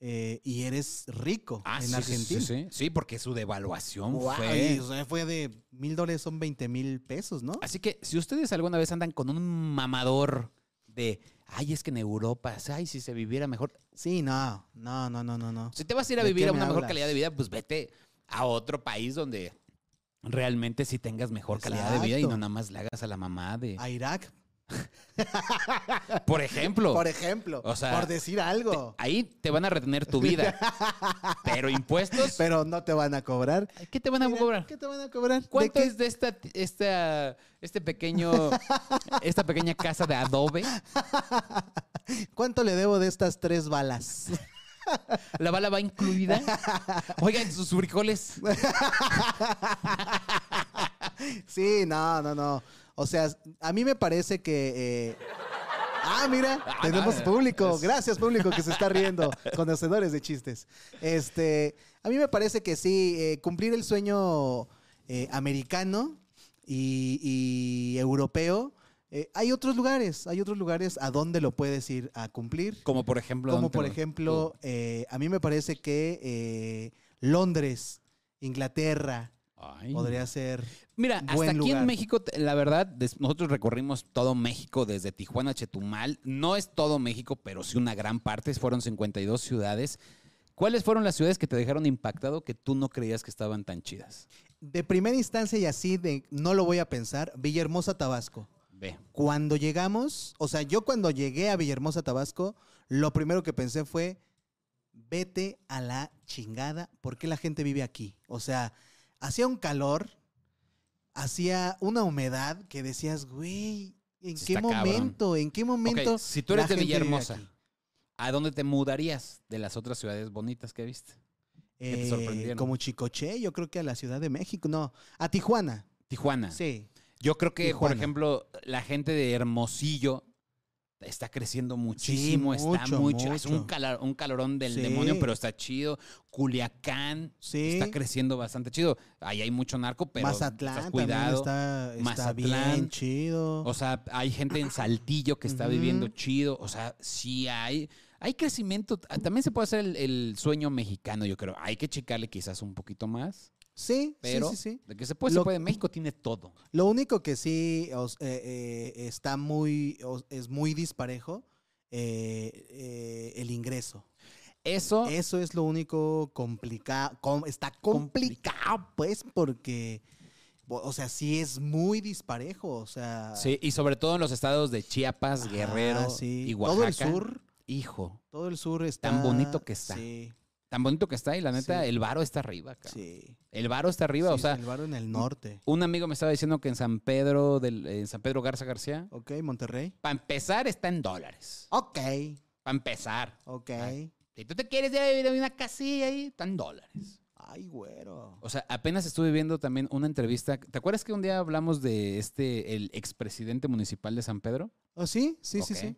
A: eh, y eres rico
B: Ah,
A: en
B: sí,
A: Argentina.
B: Sí, sí, sí, porque su devaluación fue...
A: y, o sea, fue de mil dólares son 20 mil pesos, ¿no?
B: Así que si ustedes alguna vez andan con un mamador de, ay, es que en Europa, ay, si se viviera mejor.
A: Sí, no, no, no, no, no, no.
B: Si te vas a ir a
A: ¿De
B: vivir a
A: me
B: una mejor calidad de vida, pues vete a otro país donde realmente sí tengas mejor calidad de vida y no nada más le hagas a la mamá de...
A: A Irak,
B: Por ejemplo,
A: por ejemplo,
B: o sea,
A: por decir algo.
B: ahí te van a retener tu vida. Pero impuestos,
A: Pero no te van a cobrar.
B: ¿qué te van a
A: Mira,
B: cobrar?
A: ¿Qué te van a cobrar? ¿De
B: ¿Cuánto es de esta, esta, este pequeño, esta pequeña casa de adobe?
A: ¿Cuánto le debo de estas tres balas?
B: ¿La bala va incluida? Oigan, sus frijoles.
A: Sí, no, no, no. O sea, a mí me parece que. eh, Ah, mira,
B: Ah,
A: tenemos público.
B: es-
A: Gracias, público, que se está riendo. Conocedores de chistes. Este, a mí me parece que sí, eh, cumplir el sueño eh, americano y, y europeo. eh, hay otros lugares, hay otros lugares a donde lo puedes ir a cumplir.
B: Como por ejemplo.
A: Como
B: ¿dónde
A: por ejemplo, a mí me parece que Londres, Inglaterra,
B: Ay.
A: Podría ser.
B: Mira, hasta aquí
A: lugar.
B: en México, la verdad, nosotros recorrimos todo México, desde Tijuana a Chetumal. No es todo México, pero sí una gran parte. Fueron 52 ciudades. ¿Cuáles fueron las ciudades que te dejaron impactado que tú no creías que estaban tan chidas?
A: De primera instancia y así de no lo voy a pensar, Villahermosa, Tabasco.
B: Ve.
A: Cuando llegamos, o sea, yo cuando llegué a Villahermosa, Tabasco, lo primero que pensé fue, vete a la chingada, ¿por qué la gente vive aquí? O sea, hacía un calor, hacía una humedad que decías, güey, ¿en qué
B: está cabrón.
A: momento? ¿En qué momento?
B: Si tú eres de Villahermosa? ¿a dónde te mudarías de las otras ciudades bonitas que viste? que te
A: Eh,
B: sorprendieron?
A: como Chicoche, yo creo que a la Ciudad de México, no, a Tijuana,
B: Tijuana.
A: sí.
B: Yo creo que, por ejemplo, la gente de Hermosillo está creciendo muchísimo, está
A: mucho,
B: mucho, es un, calor- un calorón del
A: Sí.
B: demonio, pero está chido. Culiacán
A: Sí.
B: está creciendo bastante chido. Ahí hay mucho narco, pero
A: Mazatlán
B: estás cuidado.
A: está, está
B: Mazatlán.
A: bien chido.
B: O sea, hay gente en Saltillo que está viviendo chido. O sea, sí hay. Hay crecimiento. También se puede hacer el, el sueño mexicano, yo creo. Hay que checarle quizás un poquito más.
A: Sí,
B: Pero
A: sí, sí, sí.
B: de que se puede,
A: Lo-
B: se puede. México tiene todo.
A: Lo único que sí os- eh, eh, está muy, os- es muy disparejo, eh, el ingreso.
B: Eso.
A: Eso es lo único complicado. está complicado, pues, porque, o sea, sí es muy disparejo. O sea,
B: Sí, y sobre todo en los estados de Chiapas, Guerrero
A: sí.
B: y Oaxaca.
A: Todo el sur,
B: Hijo,
A: todo el sur está.
B: Tan bonito que está.
A: Sí,
B: tan bonito que está y la neta,
A: Sí.
B: el varo está arriba, cabrón.
A: sí.
B: El varo está arriba, o sea,
A: El barrio en el norte.
B: un amigo me estaba diciendo que en San Pedro, del, en San Pedro Garza García,
A: Ok, Monterrey.
B: para empezar está en dólares.
A: Ok,
B: Para empezar.
A: ok.
B: Ay. Si tú te quieres ir a vivir en una casilla ahí, está en dólares.
A: Ay, güero.
B: O sea, apenas estuve viendo también una entrevista. ¿Te acuerdas que un día hablamos de este, el expresidente municipal de San Pedro?
A: ¿Oh, sí? Sí, sí, sí.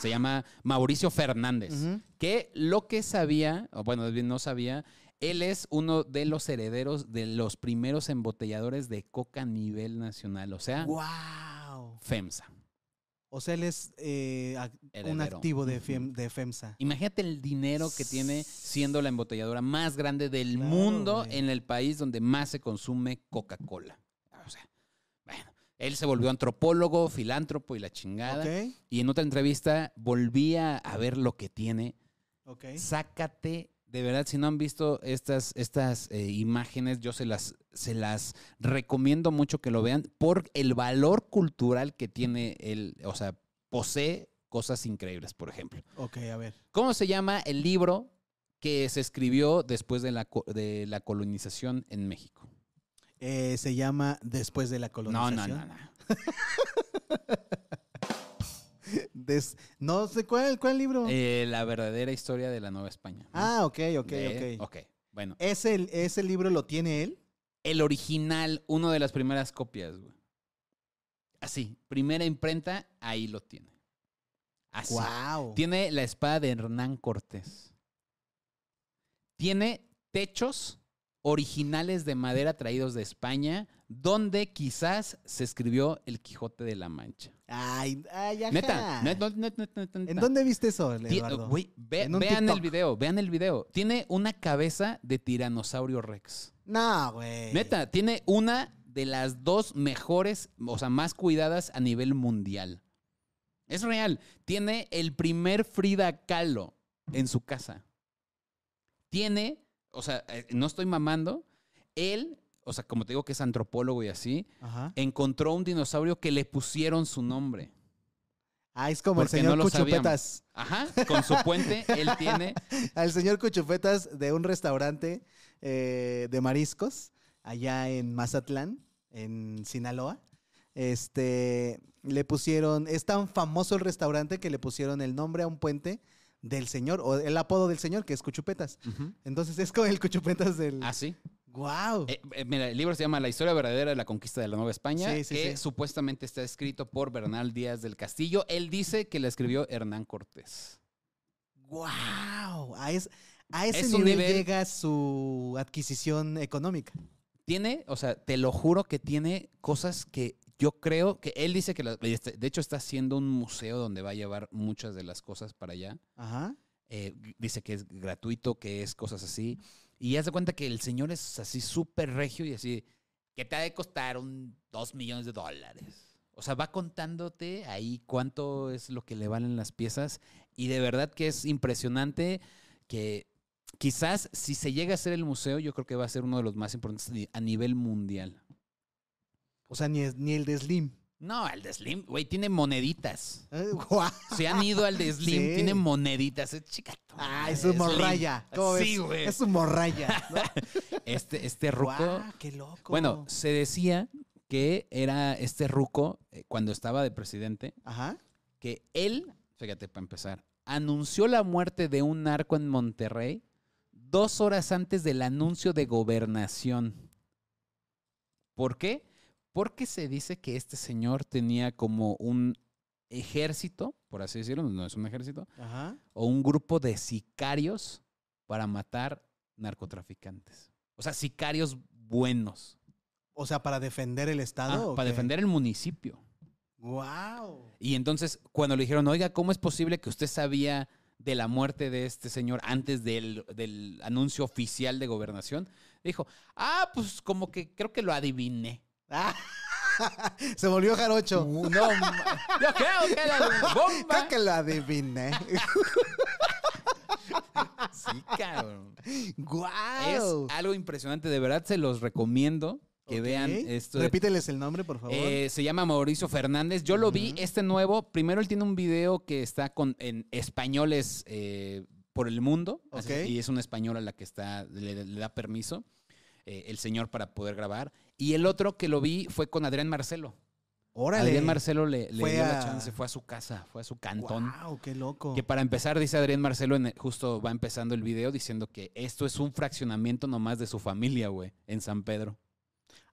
B: Se llama Mauricio Fernández. Que lo que sabía, o bueno, no sabía, él es uno de los herederos de los primeros embotelladores de coca a nivel nacional. O sea,
A: ¡Wow!
B: FEMSA.
A: O sea, él es eh, un activo de,
B: Ujú.
A: FEM- de FEMSA.
B: Imagínate el dinero que tiene siendo la embotelladora más grande del
A: Claro,
B: mundo
A: güey.
B: en el país donde más se consume Coca-Cola. Él se volvió antropólogo, filántropo y la chingada.
A: ¿Ok?
B: Y en otra entrevista volvía a ver lo que tiene.
A: Ok.
B: Sácate, de verdad, si no han visto estas, estas eh, imágenes, yo se las, se las recomiendo mucho que lo vean por el valor cultural que tiene él. O sea, posee cosas increíbles, por ejemplo.
A: Ok, a ver.
B: ¿Cómo se llama el libro que se escribió después de la, de la colonización en México?
A: Eh, se llama Después de la
B: No,
A: colonización.
B: no, no, no.
A: Des- no sé cuál, cuál libro.
B: Eh, la verdadera historia de la Nueva España.
A: ah, ok, ok,
B: De-
A: ok.
B: Ok, bueno.
A: ¿Ese, ¿Ese libro lo tiene él?
B: El original, una de las primeras copias, güey. Así, primera imprenta, ahí lo tiene. Así.
A: ¡Wow!
B: Tiene la espada de Hernán Cortés. Tiene techos originales de madera traídos de España, donde quizás se escribió El Quijote de la Mancha.
A: Ay, ay, ajá.
B: Neta,
A: ¿En dónde viste eso, Eduardo?
B: ve-
A: un
B: vean el video, vean el video. Tiene una cabeza de tiranosaurio rex.
A: No, güey.
B: Neta, tiene una de las dos mejores, o sea, más cuidadas a nivel mundial. Es real. Tiene el primer Frida Kahlo en su casa. Tiene, o sea, eh, no estoy mamando, él, o sea, como te digo que es antropólogo y así,
A: Ajá.
B: encontró un dinosaurio que le pusieron su nombre.
A: Ah, es como el señor
B: no
A: Cuchupetas.
B: Ajá, con su puente, él tiene
A: Al señor Cuchupetas de un restaurante eh, de mariscos allá en Mazatlán, en Sinaloa. Este, le pusieron, es tan famoso el restaurante que le pusieron el nombre a un puente del señor, o el apodo del señor, que es Cuchupetas. Entonces es como el Cuchupetas del...
B: así.
A: ¡Wow!
B: Eh, eh, mira, el libro se llama La historia verdadera de la conquista de la Nueva España,
A: Sí, sí,
B: que
A: sí.
B: supuestamente está escrito por Bernal Díaz del Castillo. Él dice que la escribió Hernán Cortés.
A: ¡Wow! A, es- a ese
B: Es un
A: nivel,
B: nivel-
A: llega su adquisición económica.
B: Tiene, o sea, te lo juro que tiene cosas que yo creo que él dice que, la- este, de hecho, está haciendo un museo donde va a llevar muchas de las cosas para allá.
A: Ajá.
B: Eh, dice que es gratuito, que es cosas así. Y haz de cuenta que el señor es así súper regio y así, que te ha de costar un 2 millones de dólares. O sea, va contándote ahí cuánto es lo que le valen las piezas. Y de verdad que es impresionante que quizás si se llega a hacer el museo, yo creo que va a ser uno de los más importantes a nivel mundial.
A: O sea, ni, el de Slim.
B: No, el de Slim, güey, tiene moneditas.
A: Eh.
B: Si han ido al de Slim,
A: Sí.
B: tiene moneditas. Es chica.
A: Ah, es un morraya. ¿Cómo
B: Sí, güey.
A: Es un morraya. ¿no?
B: Este, este ruco.
A: Guau, qué loco.
B: Bueno, se decía que era este ruco, eh, cuando estaba de presidente,
A: Ajá.
B: que él, fíjate para empezar, anunció la muerte de un narco en Monterrey dos horas antes del anuncio de gobernación. ¿Por qué? Porque se dice que este señor tenía como un ejército, por así decirlo, no es un ejército,
A: Ajá.
B: o un grupo de sicarios para matar narcotraficantes. O sea, sicarios buenos.
A: O sea, para defender el
B: Ah,
A: Estado.
B: para defender el municipio.
A: Wow.
B: Y entonces, cuando le dijeron, oiga, ¿cómo es posible que usted sabía de la muerte de este señor antes del, del anuncio oficial de gobernación? Dijo, ah, pues como que creo que lo adiviné.
A: Se volvió jarocho.
B: No, yo creo que era bomba.
A: Creo que lo adiviné.
B: Sí, cabrón.
A: ¡Guau!
B: Es algo impresionante, de verdad se los recomiendo que vean esto.
A: Repíteles el nombre, por favor.
B: Eh, se llama Mauricio Fernández. Yo lo vi, este nuevo. Primero él tiene un video que está con, en españoles eh, por el mundo. así-. Y es una española la que está, le, le da permiso, eh, el señor, para poder grabar. Y el otro que lo vi fue con Adrián Marcelo.
A: Órale.
B: Adrián Marcelo le, dio la chance, fue a su casa, fue a su cantón.
A: ¡Wow! ¡Qué loco!
B: Que para empezar, dice Adrián Marcelo, en el- justo va empezando el video diciendo que esto es un fraccionamiento nomás de su familia, güey, en San Pedro.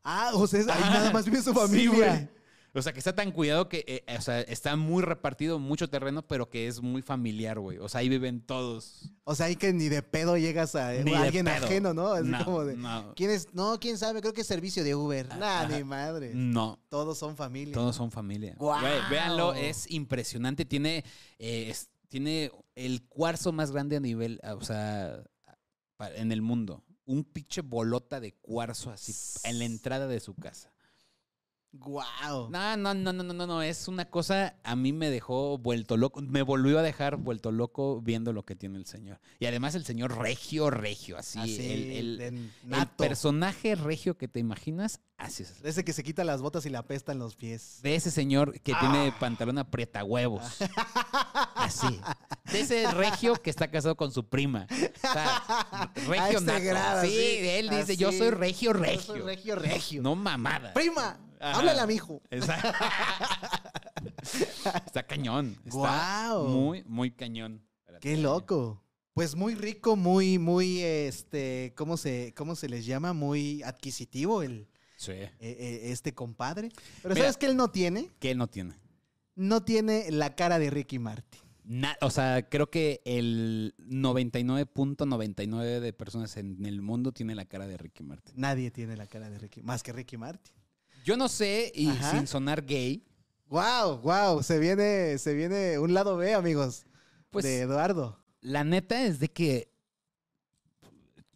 A: Ah, o sea, ahí
B: Ah,
A: nada más vive su
B: sí,
A: familia.
B: güey. O sea, que está tan cuidado que, eh, o sea, está muy repartido, mucho terreno, pero que es muy familiar, güey. O sea, ahí viven todos.
A: o sea, ahí que ni de pedo llegas a, alguien
B: pedo.
A: ajeno, ¿no? Así
B: no,
A: como de.
B: no,
A: ¿Quién es? No, quién sabe, creo que es servicio de Uber. Nah,
B: ajá.
A: ni madre.
B: no,
A: Todos son familia.
B: todos son familia.
A: ¡Guau!
B: Güey, véanlo, es impresionante. Tiene, eh, es- tiene el cuarzo más grande a nivel, ah, o sea, en el mundo. Un pinche bolota de cuarzo así en la entrada de su casa.
A: ¡Guau!
B: No, no, no, no, no, no, no. Es una cosa, a mí me dejó vuelto loco. Me volvió a dejar vuelto loco viendo lo que tiene el señor. Y además el señor regio, regio, así.
A: Así,
B: el, personaje regio que te imaginas, así es.
A: Ese que se quita las botas y le apestan los pies.
B: De ese señor que tiene pantalón aprieta huevos. Así. De ese regio que está casado con su prima. O sea, regio
A: grado,
B: sí,
A: así,
B: él dice, yo soy regio,
A: Yo
B: regio.
A: soy regio, regio.
B: No mamada.
A: ¡Prima!
B: Ajá.
A: ¡Háblale a mi hijo!
B: Exacto. Está cañón. Está
A: Guau.
B: muy, muy cañón.
A: ¡Qué loco! Pues muy rico, muy, muy, este, ¿cómo se, cómo se les llama? Muy adquisitivo el,
B: Sí.
A: eh, eh, este compadre. Pero
B: Mira.
A: ¿sabes qué él no tiene?
B: ¿Qué no tiene?
A: No tiene la cara de Ricky Martin.
B: Na- o sea, creo que el 99.99 de personas en el mundo tiene la cara de Ricky Martin.
A: Nadie tiene la cara de Ricky, más que Ricky Martin.
B: Yo no sé, y
A: Ajá.
B: sin sonar gay,
A: ¡Wow! ¡Wow! Se viene, se viene un lado B, amigos,
B: pues
A: de Eduardo.
B: la neta es de que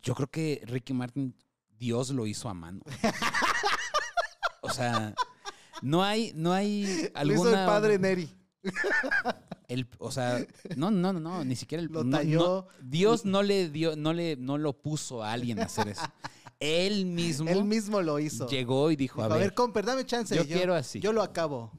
B: yo creo que Ricky Martin, Dios lo hizo a mano. o sea, no hay, no hay
A: Lo hizo el padre Neri.
B: El- o sea, no, no, no, no, ni siquiera el
A: Lo
B: no- no. Dios no le dio, no le, no lo puso a alguien a hacer eso. Él mismo,
A: Él mismo lo hizo.
B: llegó y dijo,
A: Dijo,
B: a ver,
A: comper, dame chance.
B: yo quiero así.
A: Yo lo acabo.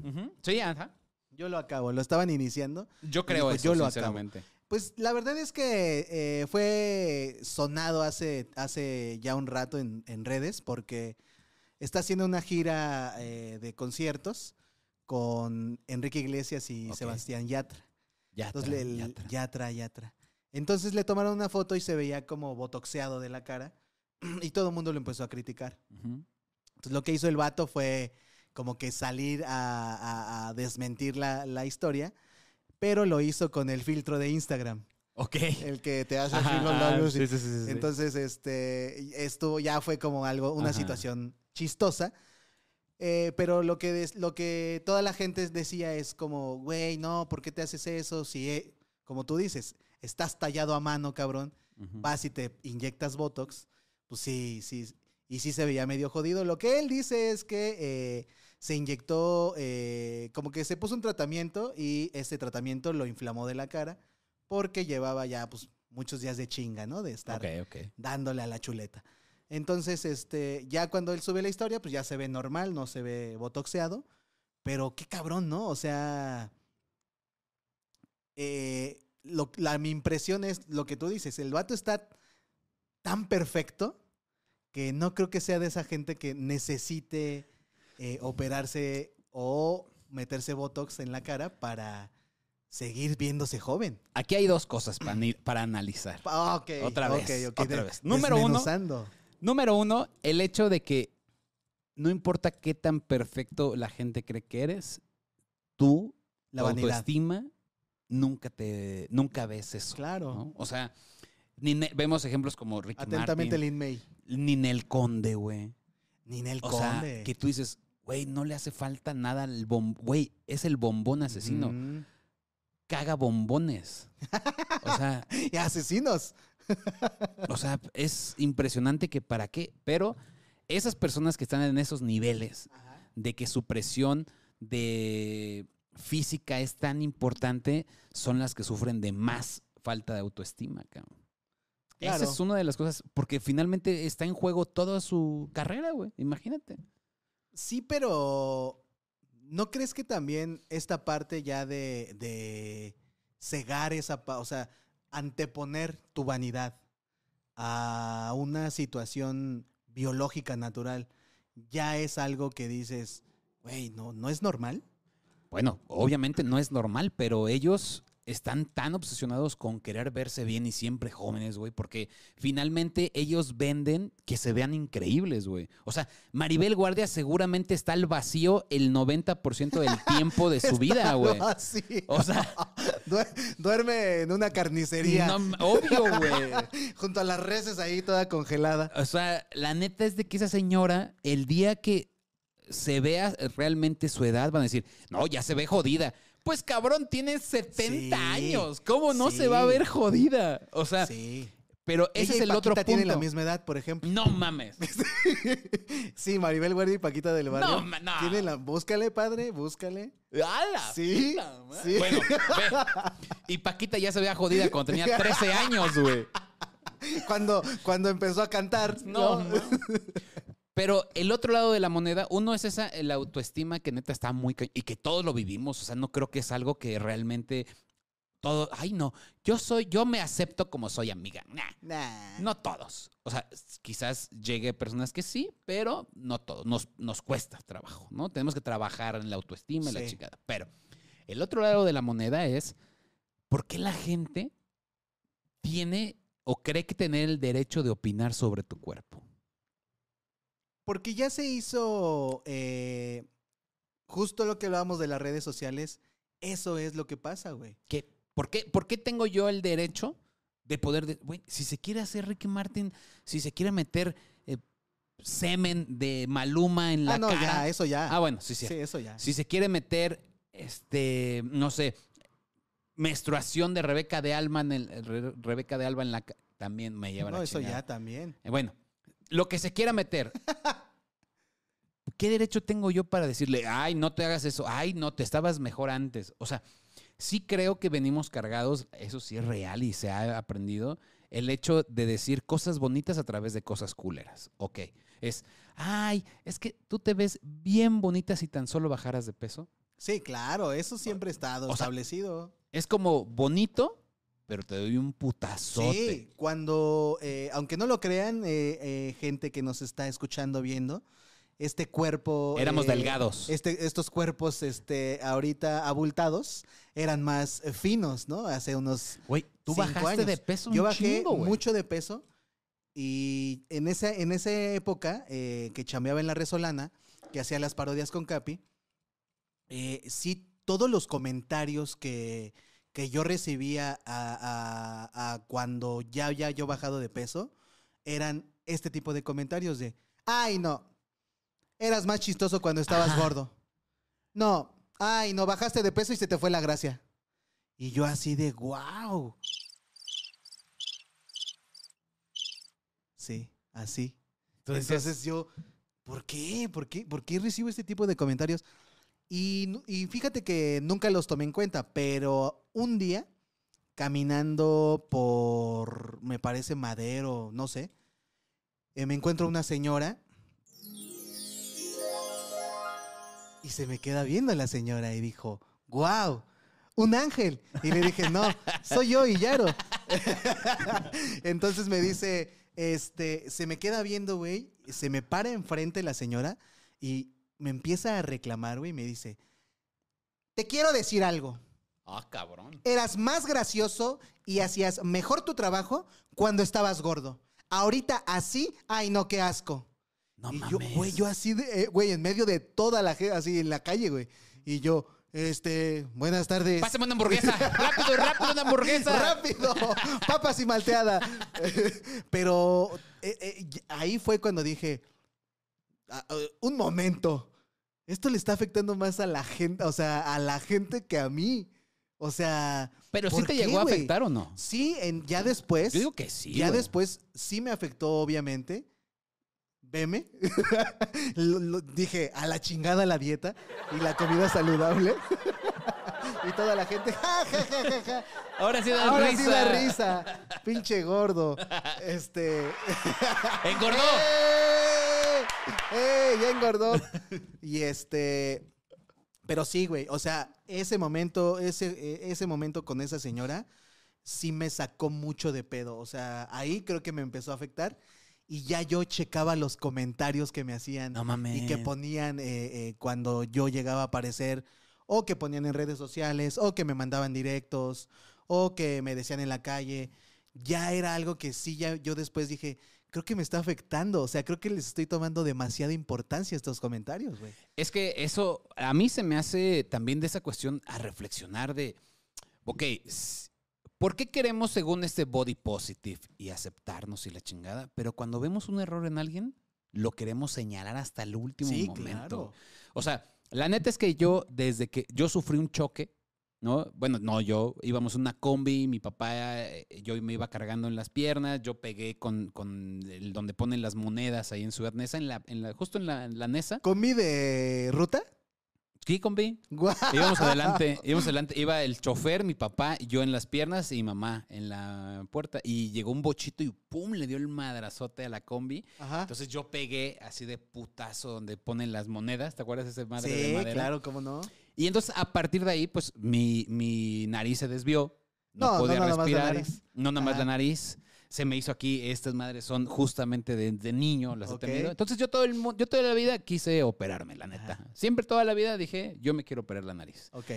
B: Sí, ajá.
A: Yo lo acabo. Lo estaban iniciando.
B: Yo creo
A: dijo,
B: eso,
A: "Yo lo acabo".
B: sinceramente.
A: Pues la verdad es que eh, fue sonado hace, hace ya un rato en, en redes porque está haciendo una gira eh, de conciertos con Enrique Iglesias y. Sebastián Yatra.
B: Ya,
A: Entonces,
B: tra-
A: le-
B: ya
A: el-
B: tra-
A: Yatra, Yatra. Entonces le tomaron una foto y se veía como botoxeado de la cara y todo el mundo lo empezó a criticar.
B: Ujú.
A: Entonces lo que hizo el vato fue como que salir a, a- a desmentir la, la historia, pero lo hizo con el filtro de Instagram,
B: Ok.
A: el que te hace así los labios.
B: sí, sí, sí.
A: Entonces, este, esto ya fue como algo, una
B: Ajá.
A: situación chistosa. Eh, pero lo que, des- lo que toda la gente decía es como, güey, no, ¿por qué te haces eso? Si, eh, como tú dices, estás tallado a mano, cabrón,
B: Ujú.
A: vas y te inyectas Botox, pues sí, sí, y sí se veía medio jodido. Lo que él dice es que eh, se inyectó, eh, como que se puso un tratamiento y ese tratamiento lo inflamó de la cara porque llevaba ya pues muchos días de chinga, ¿no? De estar dándole a la chuleta. Entonces, este, ya cuando él sube la historia, pues ya se ve normal, no se ve botoxeado. Pero qué cabrón, ¿no? O sea, eh, lo- la, mi impresión es lo que tú dices, el vato está tan perfecto que no creo que sea de esa gente que necesite eh, operarse o meterse botox en la cara para seguir viéndose joven.
B: Aquí hay dos cosas para, para analizar.
A: Ah, ok,
B: Otra vez, otra vez. Número uno. Número uno, el hecho de que no importa qué tan perfecto la gente cree que eres, tú,
A: La
B: tu
A: vanidad.
B: autoestima, nunca te, nunca ves eso.
A: Claro.
B: ¿no? O sea, Nine- vemos ejemplos como Ricky
A: Atentamente,
B: Martin,
A: Lin May.
B: Ninel Conde, güey.
A: Ninel
B: O
A: Conde.
B: sea, que tú dices, güey, no le hace falta nada al bombón. Güey, es el bombón asesino.
A: Mm.
B: Caga bombones. O sea,
A: Y asesinos.
B: O sea, es impresionante que para qué, pero esas personas que están en esos niveles de que su presión de física es tan importante son las que sufren de más falta de autoestima, cabrón. Esa es una de las cosas, porque finalmente está en juego toda su carrera, güey. Imagínate.
A: Sí, pero ¿no crees que también esta parte ya de, de cegar esa, o sea, anteponer tu vanidad a una situación biológica natural, ya es algo que dices, güey, no, no es normal?
B: Bueno, obviamente no es normal, pero ellos están tan obsesionados con querer verse bien y siempre jóvenes, güey, porque finalmente ellos venden que se vean increíbles, güey. O sea, Maribel Guardia seguramente está al vacío el 90% del tiempo de su vida, güey. O sea,
A: Duer- duerme en una carnicería
B: no, obvio, güey.
A: junto a las reses ahí toda congelada.
B: O sea, la neta es de que esa señora, el día que se vea realmente su edad, van a decir, no, ya se ve jodida. Pues cabrón, tiene 70
A: Sí,
B: años. ¿Cómo no se va a ver jodida? O sea,
A: Sí.
B: pero ese
A: Ella
B: es
A: y
B: el otro
A: Paquita
B: punto.
A: tienen la misma edad, por ejemplo.
B: No mames.
A: Sí, Maribel Guardia y Paquita del Barrio.
B: No, no.
A: Tienen la... Búscale, padre, búscale.
B: ¡Hala!
A: Sí,
B: puta
A: sí.
B: Bueno, ve. Y Paquita ya se veía jodida cuando tenía 13 años, güey.
A: Cuando, cuando empezó a cantar.
B: No,
A: ¿no?
B: Pero el otro lado de la moneda, uno es esa, la autoestima que neta está muy... Y que todos lo vivimos, o sea, no creo que es algo que realmente todo... Ay, no, yo soy, yo me acepto como soy amiga. Nah,
A: Nah.
B: no todos. O sea, quizás llegue personas que sí, pero no todos. Nos, nos cuesta trabajo, ¿no? Tenemos que trabajar en la autoestima y la chingada. Pero el otro lado de la moneda es, ¿por qué la gente tiene o cree que tener el derecho de opinar sobre tu cuerpo?
A: Porque ya se hizo eh, justo lo que hablábamos de las redes sociales. Eso es lo que pasa, güey.
B: ¿Qué? ¿Por, qué, ¿Por qué tengo yo el derecho de poder... de- güey, si se quiere hacer Ricky Martin, si se quiere meter eh, semen de Maluma en la
A: Ah, no,
B: cara...
A: ya, eso ya.
B: Ah, bueno, sí, sí.
A: sí, eso ya.
B: Si se quiere meter, este, no sé, menstruación de Rebeca de Alba en el, Re- Rebeca de Alba en la también me lleva
A: no, eso
B: chingada.
A: ya también.
B: Eh, Bueno, lo que se quiera meter. ¿Qué derecho tengo yo para decirle, ay, no te hagas eso, ay, no, te estabas mejor antes? O sea, sí creo que venimos cargados, eso sí es real y se ha aprendido, el hecho de decir cosas bonitas a través de cosas culeras. Ok, es, ay, es que tú te ves bien bonita si tan solo bajaras de peso.
A: Sí, claro, eso siempre ha estado
B: O sea,
A: establecido.
B: Es como bonito, pero te doy un putazote.
A: Sí, cuando, eh, aunque no lo crean, eh, eh, gente que nos está escuchando, viendo, este cuerpo...
B: Éramos delgados.
A: Este, estos cuerpos este, ahorita abultados eran más finos, ¿no? Hace unos...
B: Güey, tú
A: cinco
B: bajaste
A: años.
B: de peso
A: Yo bajé
B: chingo,
A: mucho de peso y en esa, en esa época que chambeaba en La Resolana, que hacía las parodias con Capi, sí, todos los comentarios que, que yo recibía a, a- a cuando ya había yo bajado de peso eran este tipo de comentarios de, ay no, eras más chistoso cuando estabas
B: Ajá.
A: gordo. No, ay no, bajaste de peso y se te fue la gracia. Y yo así de, wow. sí, así.
B: Entonces,
A: Entonces yo, ¿por qué? ¿Por qué? ¿Por qué recibo este tipo de comentarios? Y, fíjate que nunca los tomé en cuenta, pero un día, caminando por, me parece, Madero, no sé, eh, me encuentro una señora y se me queda viendo la señora y dijo, wow, un ángel. Y le dije, no, soy yo, Yaro. Entonces me dice, este, se me queda viendo, güey, se me para enfrente la señora y me empieza a reclamar, güey, y me dice, te quiero decir algo.
B: Ah, cabrón.
A: Eras más gracioso y hacías mejor tu trabajo cuando estabas gordo. Ahorita así, ay no, qué asco.
B: No
A: y
B: mames.
A: yo, güey, yo así, de, eh, güey, en medio de toda la gente, así en la calle, güey. Y yo, este, buenas tardes.
B: Pásame una hamburguesa. rápido, rápido, una hamburguesa.
A: ¡Rápido! Papas y malteada. Pero eh, eh, ahí fue cuando dije, "Ah, ah, un momento, esto le está afectando más a la gente, o sea, a la gente que a mí. O sea,
B: Pero sí
A: ¿por
B: te
A: qué,
B: llegó a afectar o no?
A: sí, en, ya después,
B: Yo digo que sí.
A: ya después sí me afectó, obviamente. Veme. Lo- lo- dije, a la chingada la dieta y la comida saludable. y toda la gente, "Ja, ja, ja, ja, ja".
B: Ahora sí da
A: Ahora
B: risa.
A: sí da risa. Pinche gordo. Este.
B: Engordó.
A: ¡Eh! ¡Eh! Ya engordó. Y este. Pero sí, güey. O sea, ese momento, ese, eh, ese momento con esa señora sí me sacó mucho de pedo. O sea, ahí creo que me empezó a afectar. Y ya yo checaba los comentarios que me hacían
B: No mames.
A: y que ponían eh, eh, cuando yo llegaba a aparecer, o que ponían en redes sociales, o que me mandaban directos, o que me decían en la calle. Ya era algo que sí, ya yo después dije, creo que me está afectando. O sea, creo que les estoy tomando demasiada importancia a estos comentarios, güey.
B: Es que eso a mí se me hace también de esa cuestión a reflexionar de, ok, ¿por qué queremos según este body positive y aceptarnos y la chingada? Pero cuando vemos un error en alguien, lo queremos señalar hasta el último
A: Sí,
B: momento.
A: claro.
B: O sea, la neta es que yo, desde que yo sufrí un choque, ¿no? Bueno, no, yo íbamos una combi, mi papá, eh, yo me iba cargando en las piernas, yo pegué con, con el donde ponen las monedas ahí en Ciudad Neza, en la, en la, justo en la, en la Nesa.
A: ¿Comí de ruta?
B: Sí, combi.
A: Guau.
B: Íbamos adelante, íbamos adelante. Iba el chofer, mi papá, yo en las piernas y mamá en la puerta. Y llegó un bochito y pum, le dio el madrazote a la combi.
A: Ajá.
B: Entonces yo pegué así de putazo donde ponen las monedas. ¿Te acuerdas de ese madre de
A: Sí,
B: madera?
A: claro, ¿cómo no?
B: Y entonces a partir de ahí, pues mi, mi nariz se desvió. No, podía respirar. No nada más la nariz. Se me hizo aquí, estas madres son justamente de, de niño, las
A: Ok.
B: he tenido. Entonces yo todo el yo toda la vida quise operarme, la neta.
A: Ajá.
B: Siempre toda la vida dije, yo me quiero operar la nariz.
A: Ok.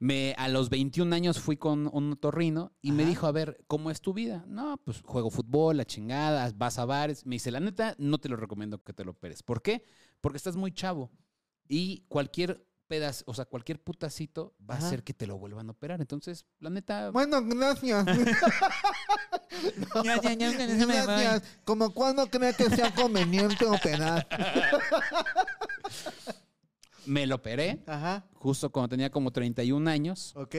B: Me, a los 21 años fui con un otorrino y me dijo, a ver, ¿cómo es tu vida? No, pues juego fútbol, la chingada, vas a bares. Me dice, la neta, no te lo recomiendo que te lo operes. ¿Por qué? Porque estás muy chavo y cualquier pedazo, o sea, cualquier putacito va
A: Ajá.
B: a hacer que te lo vuelvan a operar. Entonces, la neta...
A: Bueno, gracias. Gracias. Como cuando cree que sea conveniente operar.
B: Me lo operé
A: Ajá.
B: justo cuando tenía como 31 años.
A: Ok.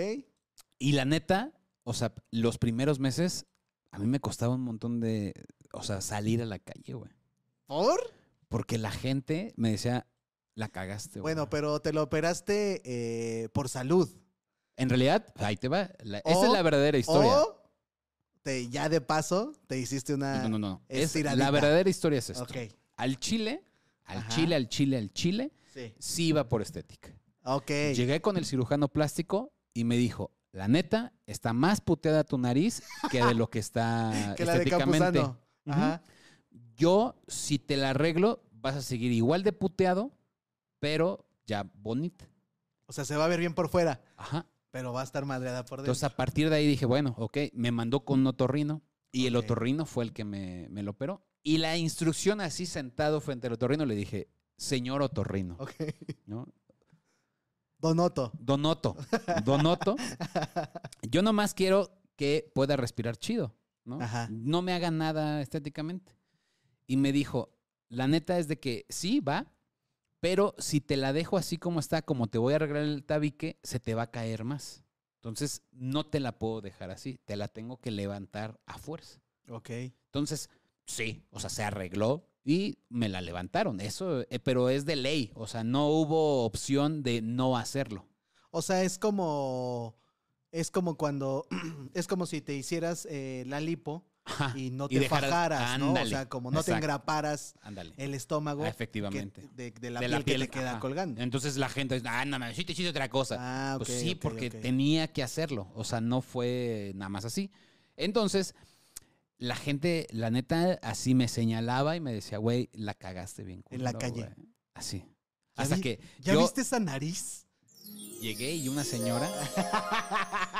B: Y la neta, o sea, los primeros meses a mí me costaba un montón de, o sea, salir a la calle, güey.
A: ¿Por?
B: Porque la gente me decía, la cagaste, güey.
A: Bueno, pero te lo operaste eh, por salud.
B: En realidad, ahí te va. La- esa es la verdadera historia.
A: O te, ya de paso te hiciste una.
B: no, no, no. Es, la verdadera historia es esto.
A: Ok.
B: Al chile, al
A: Ajá.
B: chile, al chile, al chile,
A: Sí.
B: sí iba por estética.
A: Ok.
B: Llegué con el cirujano plástico y me dijo, la neta, está más puteada tu nariz que de lo que está
A: que la de
B: estéticamente.
A: Ajá.
B: Yo, si te la arreglo, vas a seguir igual de puteado, pero ya bonita.
A: O sea, se va a ver bien por fuera,
B: Ajá.
A: pero va a estar madreada por dentro.
B: Entonces, a partir de ahí dije, bueno, ok, me mandó con un otorrino y el otorrino fue el que me, me lo operó. Y la instrucción así sentado frente al otorrino le dije, señor otorrino,
A: Ok.
B: ¿no?
A: Donoto.
B: Donoto, Donoto, yo nomás quiero que pueda respirar chido, ¿no?
A: Ajá.
B: No me haga nada estéticamente. Y me dijo, la neta es de que sí, va, pero si te la dejo así como está, como te voy a arreglar el tabique, se te va a caer más. Entonces, no te la puedo dejar así, te la tengo que levantar a fuerza.
A: Ok.
B: Entonces, Sí, o sea, se arregló y me la levantaron. Eso, eh, pero es de ley. O sea, no hubo opción de no hacerlo.
A: O sea, es como. Es como cuando. Es como si te hicieras eh, la lipo
B: Ajá,
A: y no
B: y
A: te fajaras, ¿no? O sea, como no te engraparas
B: Ándale.
A: el estómago
B: Ah,
A: que-
B: efectivamente.
A: de, de la
B: De
A: piel que te queda
B: ajá.
A: colgando.
B: Entonces la gente dice, ah, no, no, sí te hiciste otra cosa.
A: Ah,
B: pues sí, porque tenía que hacerlo. O sea, no fue nada más así. Entonces, la gente, la neta, así me señalaba y me decía, güey, la cagaste bien.
A: En la calle.
B: güey". Así.
A: ¿Ya
B: Hasta
A: vi-
B: que
A: ¿Ya
B: yo
A: viste esa nariz?
B: llegué y una señora.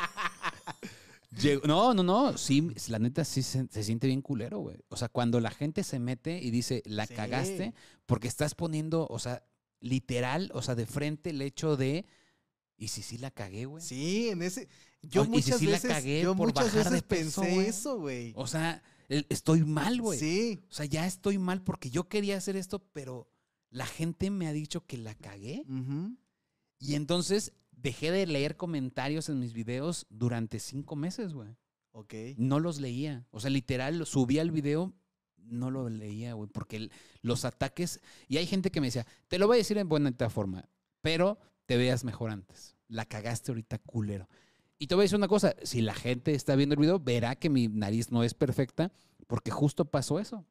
B: llegó- no, no, no. Sí, la neta sí se, se siente bien culero, güey. O sea, cuando la gente se mete y dice, la
A: Sí.
B: cagaste, porque estás poniendo, o sea, literal, o sea, de frente el hecho de. ¿Y si sí la cagué, güey?
A: Sí, en ese. Yo
B: O- y si
A: muchas
B: sí la
A: veces,
B: cagué
A: yo
B: por
A: muchas
B: bajar de
A: veces
B: peso,
A: pensé eso, güey.
B: O sea, el- estoy mal, güey.
A: Sí.
B: O sea, ya estoy mal porque yo quería hacer esto, pero la gente me ha dicho que la cagué. Y entonces dejé de leer comentarios en mis videos durante cinco meses, güey.
A: Ok.
B: No los leía. O sea, literal, subía el video, no lo leía, güey, porque los ataques... Y hay gente que me decía, te lo voy a decir en buena forma, pero te veas mejor antes. La cagaste ahorita, culero. Y te voy a decir una cosa, si la gente está viendo el video, verá que mi nariz no es perfecta, porque justo pasó eso.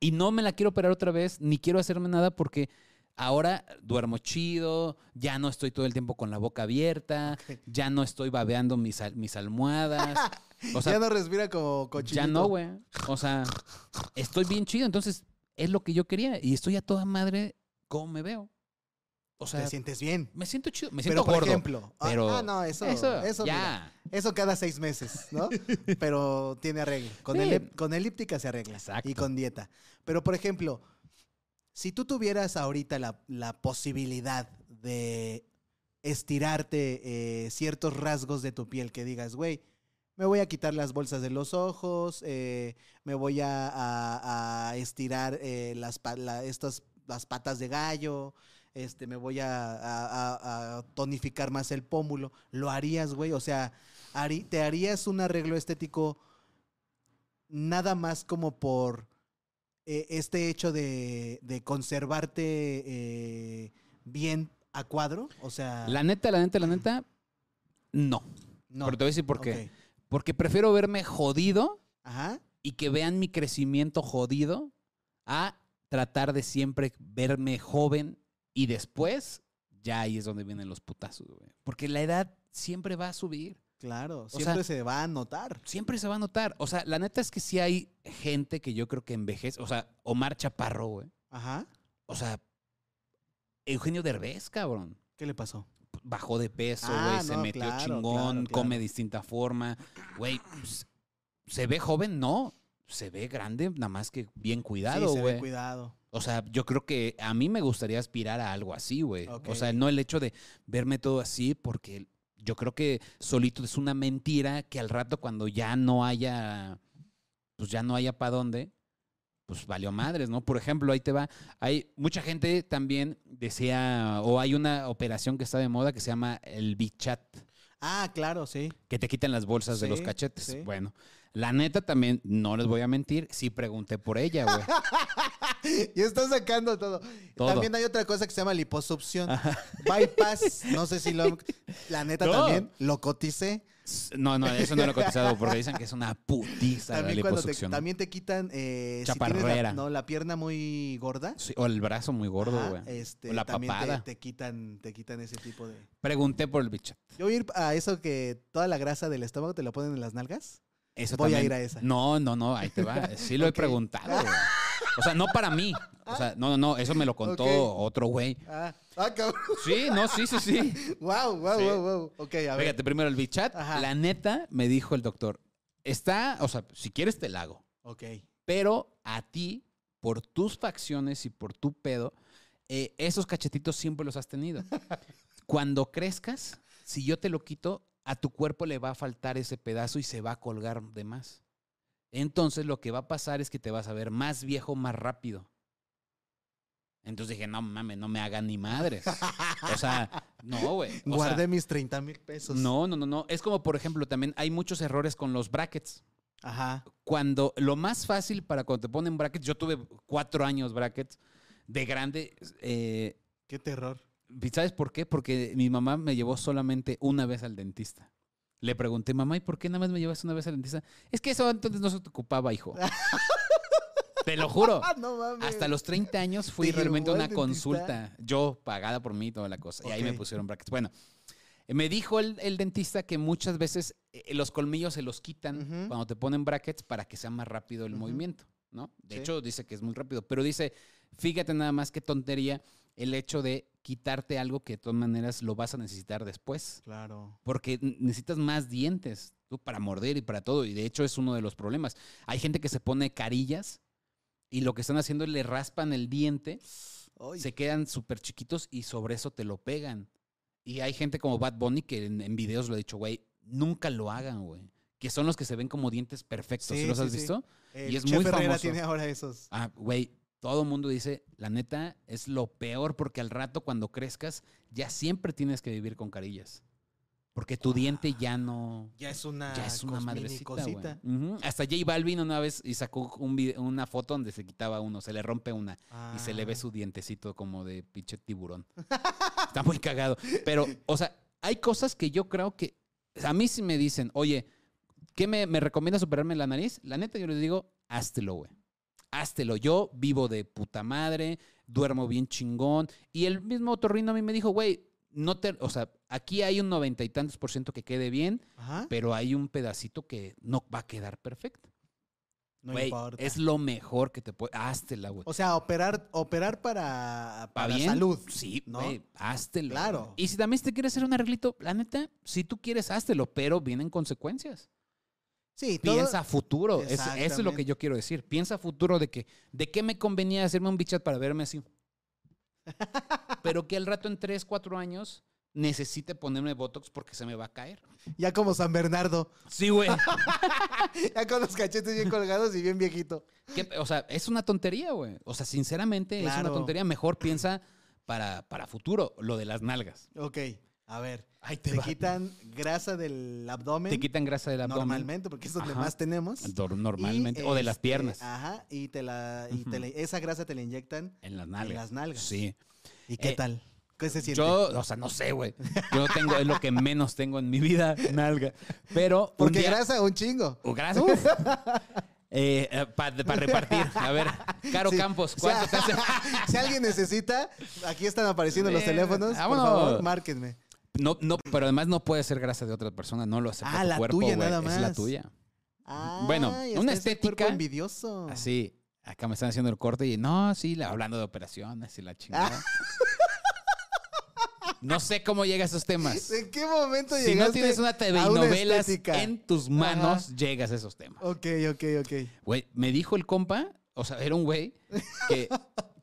B: Y no me la quiero operar otra vez, ni quiero hacerme nada porque ahora duermo chido, ya no estoy todo el tiempo con la boca abierta, ya no estoy babeando mis, mis almohadas. O sea,
A: ya no respira como cochinito.
B: ya no, güey. O sea, estoy bien chido. Entonces, es lo que yo quería. Y estoy a toda madre cómo me veo. O sea,
A: Te sientes bien.
B: me siento chido. Me
A: Pero,
B: siento
A: por
B: gordo.
A: ejemplo. ah,
B: pero
A: ah, no, eso. Eso, mira,
B: ya.
A: eso cada seis meses, ¿no? Pero tiene arreglo. Con,
B: Sí.
A: elip- con elíptica se arregla.
B: Exacto.
A: Y con dieta. Pero, por ejemplo, si tú tuvieras ahorita la, posibilidad de estirarte eh, ciertos rasgos de tu piel, que digas, güey, me voy a quitar las bolsas de los ojos, eh, me voy a, estirar eh, las, estas, las patas de gallo, este, me voy a, a- tonificar más el pómulo. ¿Lo harías, güey? O sea, ¿te harías un arreglo estético nada más como por eh, este hecho de, de conservarte eh, bien a cuadro? O sea,
B: La neta, la neta, la neta, no.
A: no.
B: Pero te voy a decir por qué. Porque prefiero verme jodido
A: Ajá.
B: y que vean mi crecimiento jodido a tratar de siempre verme joven y después ya ahí es donde vienen los putazos, güey. Porque la edad siempre va a subir.
A: Claro,
B: sea-
A: siempre se va a notar.
B: Siempre se va a notar. O sea, la neta es que sí hay gente que yo creo que envejece. O sea, Omar Chaparro, güey.
A: Ajá.
B: O sea, Eugenio Derbez, cabrón.
A: ¿Qué le pasó?
B: Bajó de peso,
A: Ah,
B: güey. se
A: no,
B: metió
A: claro,
B: chingón,
A: claro,
B: come de distinta forma. Güey, pues, ¿se ve joven? No. Se ve grande, nada más que bien cuidado,
A: sí, se ve
B: güey.
A: cuidado.
B: O sea, yo creo que a mí me gustaría aspirar a algo así, güey. O sea, no el hecho de verme todo así, porque yo creo que solito es una mentira que al rato cuando ya no haya, pues ya no haya para dónde, pues valió madres, ¿no? Por ejemplo, ahí te va. Hay mucha gente también desea, o hay una operación que está de moda que se llama el Bichat,
A: Ah, claro, sí.
B: que te quitan las bolsas de los cachetes.
A: sí.
B: Bueno, la neta también, no les voy a mentir, sí pregunté por ella, güey.
A: y está sacando todo.
B: Todo.
A: También hay otra cosa que se llama liposucción. Bypass, no sé si lo... La neta
B: No.
A: también, lo coticé.
B: No, no, eso no lo he cotizado porque dicen que es una putiza la
A: También, te,
B: liposucción.
A: también te quitan... eh, si la-
B: Chaparrera.
A: no, la pierna muy gorda.
B: Sí, o el brazo muy gordo, güey.
A: este,
B: o la
A: también te-
B: papada.
A: Te, quitan, te quitan ese tipo de...
B: Pregunté por el bichat.
A: Yo voy a ir a eso que toda la grasa del estómago te lo ponen en las nalgas.
B: Eso
A: Voy a ir a esa.
B: No, no, no, ahí te va. Sí lo he preguntado, güey. O sea, no para mí. O sea, no, no, no, eso me lo contó otro güey.
A: Ah, ah cabrón.
B: Sí, no, sí, sí, sí.
A: Wow, wow,
B: Sí.
A: wow, wow. Ok, a ver.
B: Fíjate, primero el bichat. La neta, me dijo el doctor, está, o sea, si quieres te la hago.
A: Ok.
B: Pero a ti, por tus facciones y por tu pedo, eh, esos cachetitos siempre los has tenido. Cuando crezcas, si yo te lo quito, a tu cuerpo le va a faltar ese pedazo y se va a colgar de más. Entonces lo que va a pasar es que te vas a ver más viejo más rápido. Entonces dije, no mames, no me hagan ni madres. O sea, no, güey. Sea,
A: Guardé mis 30 mil pesos.
B: no, no, no, no. Es como, por ejemplo, también hay muchos errores con los brackets.
A: Ajá.
B: cuando lo más fácil para cuando te ponen brackets, yo tuve cuatro años brackets de grande. eh,
A: Qué terror.
B: ¿Sabes por qué? Porque mi mamá me llevó solamente una vez al dentista. Le pregunté, mamá, ¿y por qué nada más me llevaste una vez al dentista? Es que eso antes no se te ocupaba, hijo. te lo juro.
A: No mames.
B: Hasta los 30 años fui
A: ¿Te
B: realmente a una
A: dentista?
B: consulta. Yo, pagada por mí, toda la cosa. Y ahí me pusieron brackets. Bueno, eh, me dijo el, el dentista que muchas veces eh, los colmillos se los quitan cuando te ponen brackets para que sea más rápido el movimiento, ¿no? De
A: Sí.
B: hecho, dice que es muy rápido. Pero dice, fíjate nada más qué tontería el hecho de quitarte algo que de todas maneras lo vas a necesitar después.
A: Claro.
B: Porque necesitas más dientes tú, para morder y para todo. Y de hecho es uno de los problemas. Hay gente que se pone carillas y lo que están haciendo es le raspan el diente,
A: Ay.
B: se quedan súper chiquitos y sobre eso te lo pegan. Y hay gente como Bad Bunny que en, en videos lo ha dicho, güey, nunca lo hagan, güey. Que son los que se ven como dientes perfectos. ¿Sí,
A: Sí,
B: los
A: sí,
B: has
A: sí.
B: visto?
A: El
B: y es
A: Chef
B: muy
A: Herrera
B: famoso.
A: tiene ahora esos.
B: Ah, güey, todo el mundo dice, la neta, es lo peor porque al rato cuando crezcas ya siempre tienes que vivir con carillas. Porque tu diente ya no...
A: Ya es una,
B: Ya es una madrecita. Hasta J Balvin una vez y sacó un vide- una foto donde se quitaba uno, se le rompe una y se le ve
A: Ah.
B: su dientecito como de pinche tiburón. Está muy cagado. Pero, o sea, hay cosas que yo creo que a mí sí me dicen, oye, ¿qué me, me recomiendas operarme la nariz? La neta, yo les digo, háztelo, güey. Háztelo. Yo vivo de puta madre, duermo bien chingón. Y el mismo otorrino a mí me dijo, güey, no te, o sea, aquí hay un noventa y tantos por ciento que quede bien,
A: Ajá.
B: pero hay un pedacito que no va a quedar perfecto.
A: No importa.
B: es lo mejor que te puede. Háztela, güey.
A: O sea, operar, operar para,
B: ¿Va
A: para
B: bien?
A: salud.
B: Sí,
A: ¿no?
B: güey, háztelo.
A: Claro.
B: Y si también te quieres hacer un arreglito, la neta, si tú quieres, háztelo, pero vienen consecuencias.
A: Sí, todo-
B: Piensa a futuro. Es- eso es lo que yo quiero decir. Piensa futuro de que, ¿de qué me convenía hacerme un bichat para verme así? pero que al rato en 3, 4 años necesite ponerme Botox porque se me va a caer.
A: Ya como San Bernardo.
B: Sí, güey.
A: Ya con los cachetes bien colgados y bien viejito.
B: ¿Qué- o sea, es una tontería, güey. O sea, sinceramente, es una tontería. Mejor piensa para, para futuro, lo de las nalgas.
A: Ok, a ver.
B: Ay,
A: Te quitan grasa del abdomen.
B: Te quitan grasa del abdomen.
A: Normalmente, porque es donde
B: Ajá.
A: más tenemos.
B: Normalmente.
A: Y,
B: o de las
A: este,
B: piernas.
A: Ajá, y, te la, y te le- esa grasa te la inyectan
B: en las nalgas.
A: en las nalgas.
B: Sí.
A: ¿Y qué
B: Eh,
A: tal? ¿Qué se siente?
B: Yo, o sea, no sé, güey. Yo tengo, es lo que menos tengo en mi vida, nalga. Pero. un
A: Porque
B: día-
A: grasa, un chingo.
B: Oh, grasa. uf. Eh, para repartir. A ver, Caro
A: Sí,
B: Campos,
A: o sea,
B: ¿cuánto te hace?
A: si alguien necesita, aquí están apareciendo los
B: Eh,
A: teléfonos. Por
B: vámonos.
A: favor, márquenme.
B: No, no, pero además no puede ser grasa de otra persona, no lo acepta
A: Ah,
B: tu
A: la
B: cuerpo,
A: tuya nada
B: Es la
A: más.
B: tuya.
A: Ah,
B: Bueno, una estética-
A: envidioso.
B: Así, acá me están haciendo el corte y no, sí, la- hablando de operaciones y la chingada. No sé cómo llega a esos temas.
A: ¿En qué momento
B: Si no tienes una TV y novelas en tus manos, llegas a esos temas.
A: Ok, ok, ok.
B: Güey, me dijo el compa, o sea, era un güey que,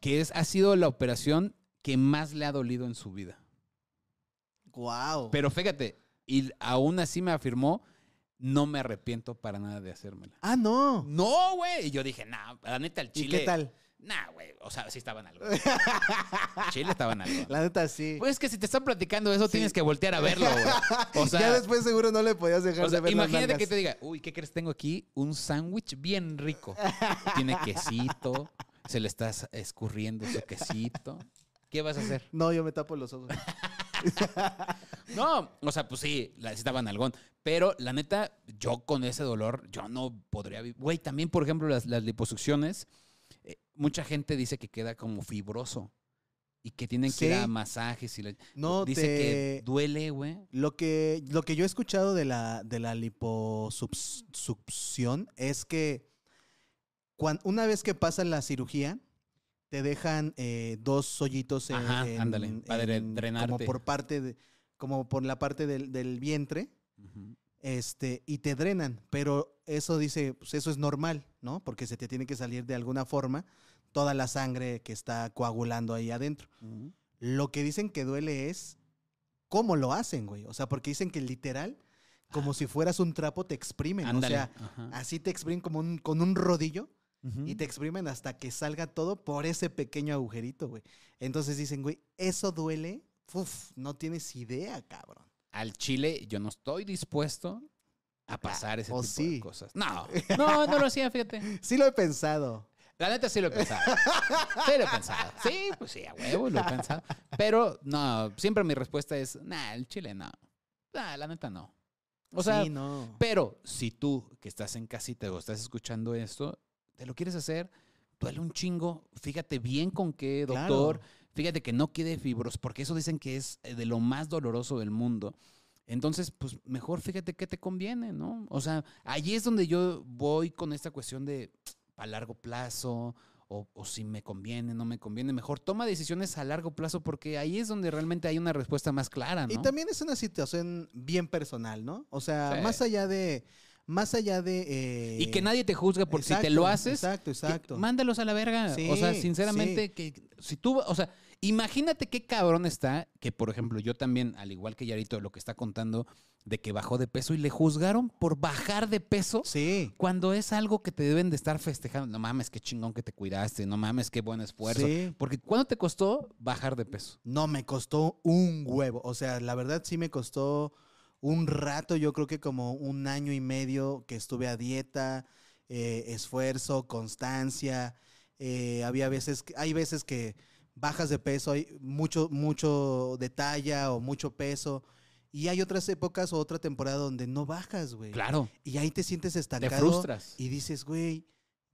B: que es, ha sido la operación que más le ha dolido en su vida.
A: Wow.
B: Pero fíjate, y aún así me afirmó, no me arrepiento para nada de hacérmela.
A: ah, no.
B: No, güey. Y yo dije, nah, la neta, el
A: ¿Y
B: chile.
A: qué tal?
B: Nah, güey. O sea, sí estaban algo. Chile estaban algo.
A: La neta, sí.
B: Pues es que si te están platicando eso,
A: Sí.
B: tienes que voltear a verlo, güey. O sea,
A: ya después seguro no le podías dejar
B: o sea,
A: de ver las
B: imagínate que te diga, uy, ¿qué crees? Tengo aquí un sándwich bien rico. Tiene quesito, se le está escurriendo su quesito. ¿Qué vas a hacer?
A: No, yo me tapo los ojos.
B: No, o sea, pues sí, la necesitaban algón. Pero la neta, yo con ese dolor, yo no podría vivir. Güey, también, por ejemplo, las, las liposucciones, eh, mucha gente dice que queda como fibroso y que tienen que ir
A: Sí.
B: a masajes. Y la-
A: No,
B: dice
A: te...
B: que duele, güey.
A: Lo que, lo que yo he escuchado de la, de la liposucción es que cuan- una vez que pasa la cirugía, te dejan eh, dos hoyitos en,
B: Ajá,
A: en-
B: ándale, para dre-
A: en- como
B: drenarte.
A: por parte de, como por la parte del, del vientre, este, y te drenan. Pero eso dice, pues eso es normal, ¿no? Porque se te tiene que salir de alguna forma toda la sangre que está coagulando ahí adentro. Lo que dicen que duele es cómo lo hacen, güey. O sea, porque dicen que literal, como si fueras un trapo, te exprimen.
B: Ándale.
A: O sea,
B: ajá.
A: así te exprimen como un, con un rodillo Y te exprimen hasta que salga todo por ese pequeño agujerito, güey. Entonces dicen, güey, eso duele. Uf, no tienes idea, cabrón.
B: Al chile, yo no estoy dispuesto a pasar ese tipo
A: sí.
B: de cosas. No, no, no lo hacía, fíjate.
A: Sí lo he pensado.
B: La neta sí lo he pensado. Sí lo he pensado. Sí, pues sí, a huevo lo he pensado. Pero no, siempre mi respuesta es, nah, el chile no. Nah, la neta no. O sea,
A: sí, no.
B: pero si tú que estás en casita o estás escuchando esto, te lo quieres hacer, duele un chingo. Fíjate bien con qué doctor.
A: Claro.
B: Fíjate que no quede fibros, porque eso dicen que es eh, de lo más doloroso del mundo. Entonces, pues mejor fíjate qué te conviene, ¿no? O sea, allí es donde yo voy con esta cuestión de a largo plazo, o, o si me conviene, no me conviene. Mejor toma decisiones a largo plazo, porque ahí es donde realmente hay una respuesta más clara, ¿no?
A: Y también es una situación bien personal, ¿no? O sea,
B: Sí.
A: más allá de. Más allá de. eh,
B: Y que nadie te juzgue por si te lo haces.
A: Exacto, exacto.
B: mándalos a la verga. o sea,
A: Sí,
B: sinceramente, que si tú, o sea, imagínate qué cabrón está que, por ejemplo, yo también, al igual que Yarito, lo que está contando de que bajó de peso y le juzgaron por bajar de peso.
A: Sí.
B: Cuando es algo que te deben de estar festejando. No mames, qué chingón que te cuidaste. No mames, qué buen esfuerzo.
A: Sí.
B: Porque ¿cuánto te costó bajar de peso?
A: No, me costó un huevo. O sea, la verdad sí me costó un rato, yo creo que como un año y medio que estuve a dieta, eh, esfuerzo, constancia. eh, había veces, hay veces que bajas de peso, hay mucho, mucho de talla o mucho peso. Y hay otras épocas o otra temporada donde no bajas, güey.
B: Claro.
A: Y ahí te sientes
B: Te
A: estancado.
B: frustras.
A: Y dices, güey,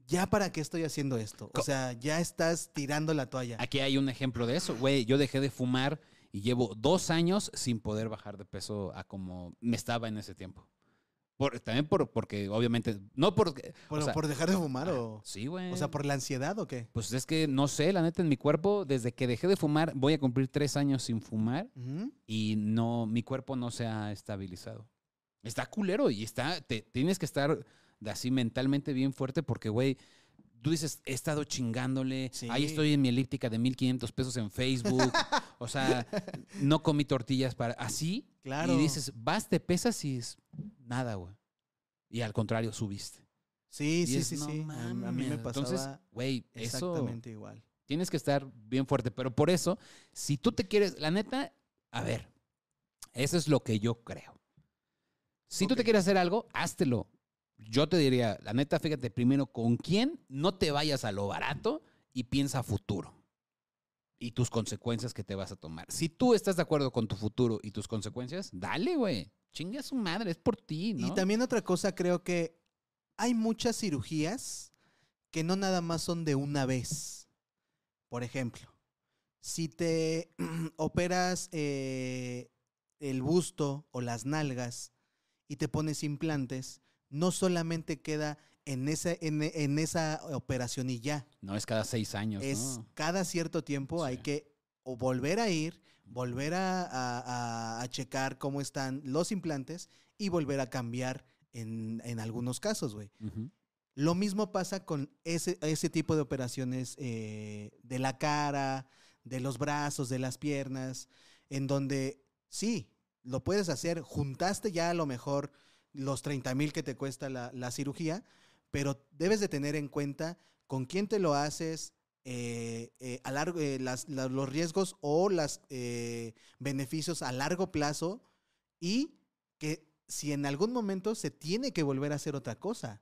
A: ¿ya para qué estoy haciendo esto? O sea, ya estás tirando la toalla.
B: Aquí hay un ejemplo de eso, güey. Yo dejé de fumar y llevo dos años sin poder bajar de peso a como me estaba en ese tiempo. Por, también por, porque, obviamente, no porque... o
A: ¿Por,
B: sea,
A: por dejar de fumar o...?
B: Sí, güey.
A: O sea, ¿por la ansiedad o qué?
B: Pues es que, no sé, la neta, en mi cuerpo, desde que dejé de fumar, voy a cumplir tres años sin fumar y no, mi cuerpo no se ha estabilizado. Está culero y está, te, tienes que estar así mentalmente bien fuerte porque, güey, tú dices, he estado chingándole,
A: Sí.
B: ahí estoy en mi elíptica de 1500 pesos en Facebook, o sea, no comí tortillas para, así,
A: Claro.
B: y dices, vas, te pesas y es nada, güey. Y al contrario, subiste.
A: Sí,
B: Y
A: sí,
B: es,
A: sí,
B: "No
A: sí. A, a mí me
B: mames".
A: pasaba
B: Entonces, güey, eso
A: exactamente igual.
B: tienes que estar bien fuerte. Pero por eso, si tú te quieres, la neta, a ver, eso es lo que yo creo. Si tú te quieres hacer algo, háztelo. Yo te diría, la neta, fíjate primero con quién, no te vayas a lo barato y piensa futuro. Y tus consecuencias que te vas a tomar. Si tú estás de acuerdo con tu futuro y tus consecuencias, dale, güey. Chinga a su madre, es por ti, ¿no?
A: Y también otra cosa, creo que hay muchas cirugías que no nada más son de una vez. Por ejemplo, si te operas eh, el busto o las nalgas y te pones implantes, no solamente queda en esa, en, en esa operación y ya.
B: No es cada seis años,
A: es
B: ¿no?
A: cada cierto tiempo hay que o volver a ir, volver a, a- a- checar cómo están los implantes y volver a cambiar en, en algunos casos, güey. Lo mismo pasa con ese, ese tipo de operaciones eh, de la cara, de los brazos, de las piernas, en donde sí, lo puedes hacer, juntaste ya a lo mejor los 30 mil que te cuesta la, la cirugía, pero debes de tener en cuenta con quién te lo haces, eh, eh, a largo, eh, las- la- los riesgos o los beneficios a largo plazo y que si en algún momento se tiene que volver a hacer otra cosa.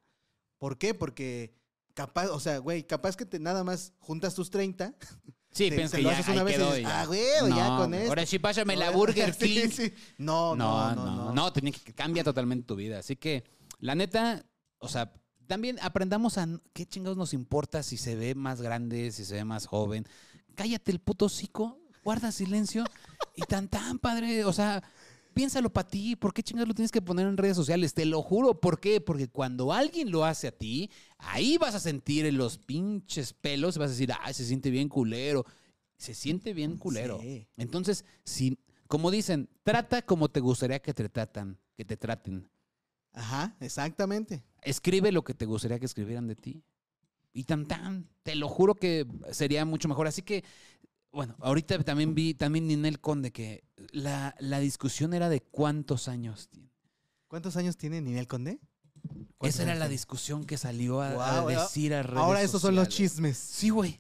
A: ¿Por qué? Porque capaz, o sea, güey, capaz que te nada más juntas tus 30.
B: Sí, pienso que ya,
A: haces
B: ahí
A: una vez y
B: quedó y ya.
A: ah, güey, ya con esto.
B: Ahora sí, pásame la Burger
A: Sí,
B: King.
A: sí. No, no, no, no.
B: no, tiene que cambia totalmente tu vida. Así que, la neta, o sea, también aprendamos a qué chingados nos importa si se ve más grande, si se ve más joven. Cállate el puto hocico, guarda silencio y tan tan padre, o sea, piénsalo para ti, ¿por qué chingados lo tienes que poner en redes sociales? Te lo juro, ¿por qué? Porque cuando alguien lo hace a ti, ahí vas a sentir en los pinches pelos y vas a decir, ay, se siente bien culero. Se siente bien culero.
A: Sí.
B: Entonces, si, como dicen, trata como te gustaría que te tratan, que te traten.
A: Ajá, exactamente.
B: Escribe lo que te gustaría que escribieran de ti. Y tan tan, te lo juro que sería mucho mejor. Así que, bueno, ahorita también vi, también Ninel Conde, que la, la discusión era de cuántos años tiene.
A: ¿Cuántos años tiene Ninel Conde? ¿Cuántos
B: Esa era la discusión que salió a, decir a redes
A: Ahora esos son los chismes.
B: Sí, güey.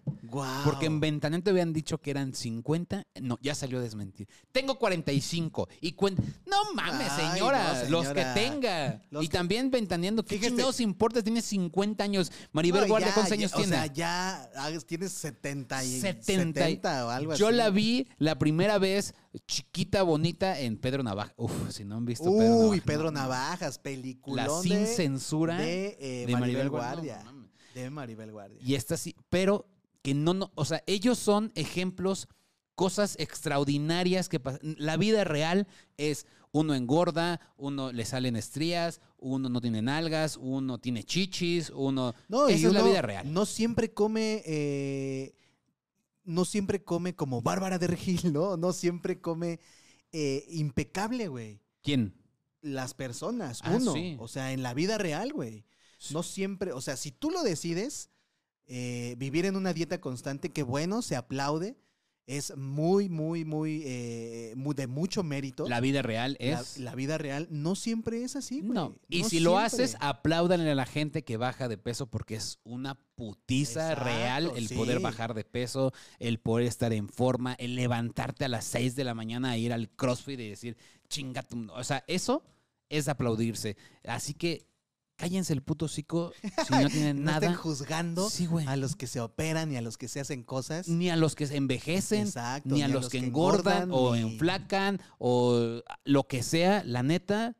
B: Porque en Ventanete habían dicho que eran 50. No, ya salió a desmentir. Tengo 45. Y cuenta. No mames,
A: Ay,
B: señora.
A: no,
B: Los que tenga.
A: Los
B: y
A: que-
B: también ventaneando. ¿Qué chingados importa? Tiene 50 años. Maribel
A: No,
B: Guardia,
A: ya,
B: ¿cuántos
A: ya,
B: años
A: o
B: tiene?
A: sea, ya ah, tienes 70 y
B: 70 y-
A: 70 o algo
B: Yo
A: así.
B: la vi la primera vez chiquita, bonita, en Pedro Navaja. Uf, si no han visto Pedro
A: Uy,
B: Navaja,
A: Pedro Navajas, película
B: La sin censura
A: de, eh,
B: de
A: Maribel,
B: Guardia.
A: Guardia.
B: No, mames.
A: de Maribel Guardia.
B: Y esta sí, pero que no, no, o sea, ellos son ejemplos, cosas extraordinarias que pasan. La vida real es uno engorda, uno le salen estrías, uno no tiene nalgas, uno tiene chichis, uno...
A: No,
B: Esa
A: y
B: es la
A: uno
B: vida real.
A: No siempre come, eh, no siempre come como Bárbara de Regil, ¿no? No siempre come eh, impecable, güey.
B: ¿Quién?
A: Las personas,
B: Ah,
A: uno.
B: sí.
A: O sea, en la vida real, güey. No siempre, o sea, si tú lo decides, eh, vivir en una dieta constante, que bueno, se aplaude, es muy, muy, muy, eh, muy de mucho mérito.
B: La vida real es...
A: la, vida real no siempre es así, güey.
B: No. Y
A: No
B: si lo haces, apláudanle a la gente que baja de peso porque es una putiza
A: Exacto,
B: real el poder bajar de peso, el poder estar en forma, el levantarte a las 6 de la mañana a ir al CrossFit y decir, chinga tu-". O sea, eso es aplaudirse. Así que cállense el puto hocico si no tienen
A: no estén
B: nada.
A: juzgando
B: Sí, güey.
A: a los que se operan y a los que se hacen cosas.
B: Ni a los que se envejecen,
A: Exacto,
B: ni a los que engordan o
A: ni-
B: enflacan o lo que sea, la neta,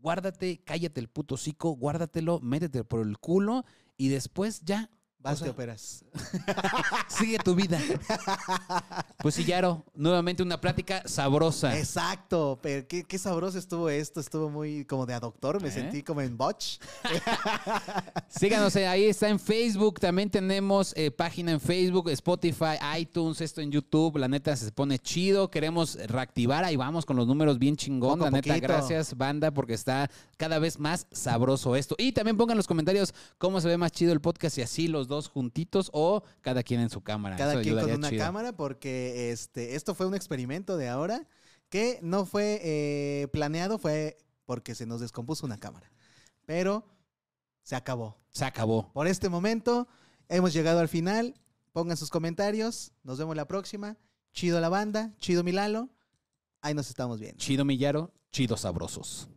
B: guárdate, cállate el puto hocico, guárdatelo, métete por el culo y después ya,
A: Vas,
B: o sea,
A: te operas.
B: sigue tu vida. Pues sí, Yaro, nuevamente una plática sabrosa.
A: Exacto, pero qué, qué sabroso estuvo esto. Estuvo muy como de a doctor, me
B: ¿Eh?
A: sentí como en botch.
B: Síganos, eh, ahí está en Facebook, también tenemos eh, página en Facebook, Spotify, iTunes, esto en YouTube, la neta se pone chido, queremos reactivar, ahí vamos con los números bien chingón,
A: Poco
B: la neta,
A: poquito.
B: gracias banda, porque está cada vez más sabroso esto. Y también pongan en los comentarios cómo se ve más chido el podcast y así los dos juntitos o cada quien en su cámara.
A: Cada
B: Eso
A: quien con una
B: chido.
A: cámara, porque este, esto fue un experimento de ahora que no fue eh, planeado, fue porque se nos descompuso una cámara. Pero se acabó.
B: Se acabó.
A: Por este momento hemos llegado al final. Pongan sus comentarios. Nos vemos la próxima. Chido la banda, chido Milalo. Ahí nos estamos viendo.
B: Chido Millaro, chido sabrosos.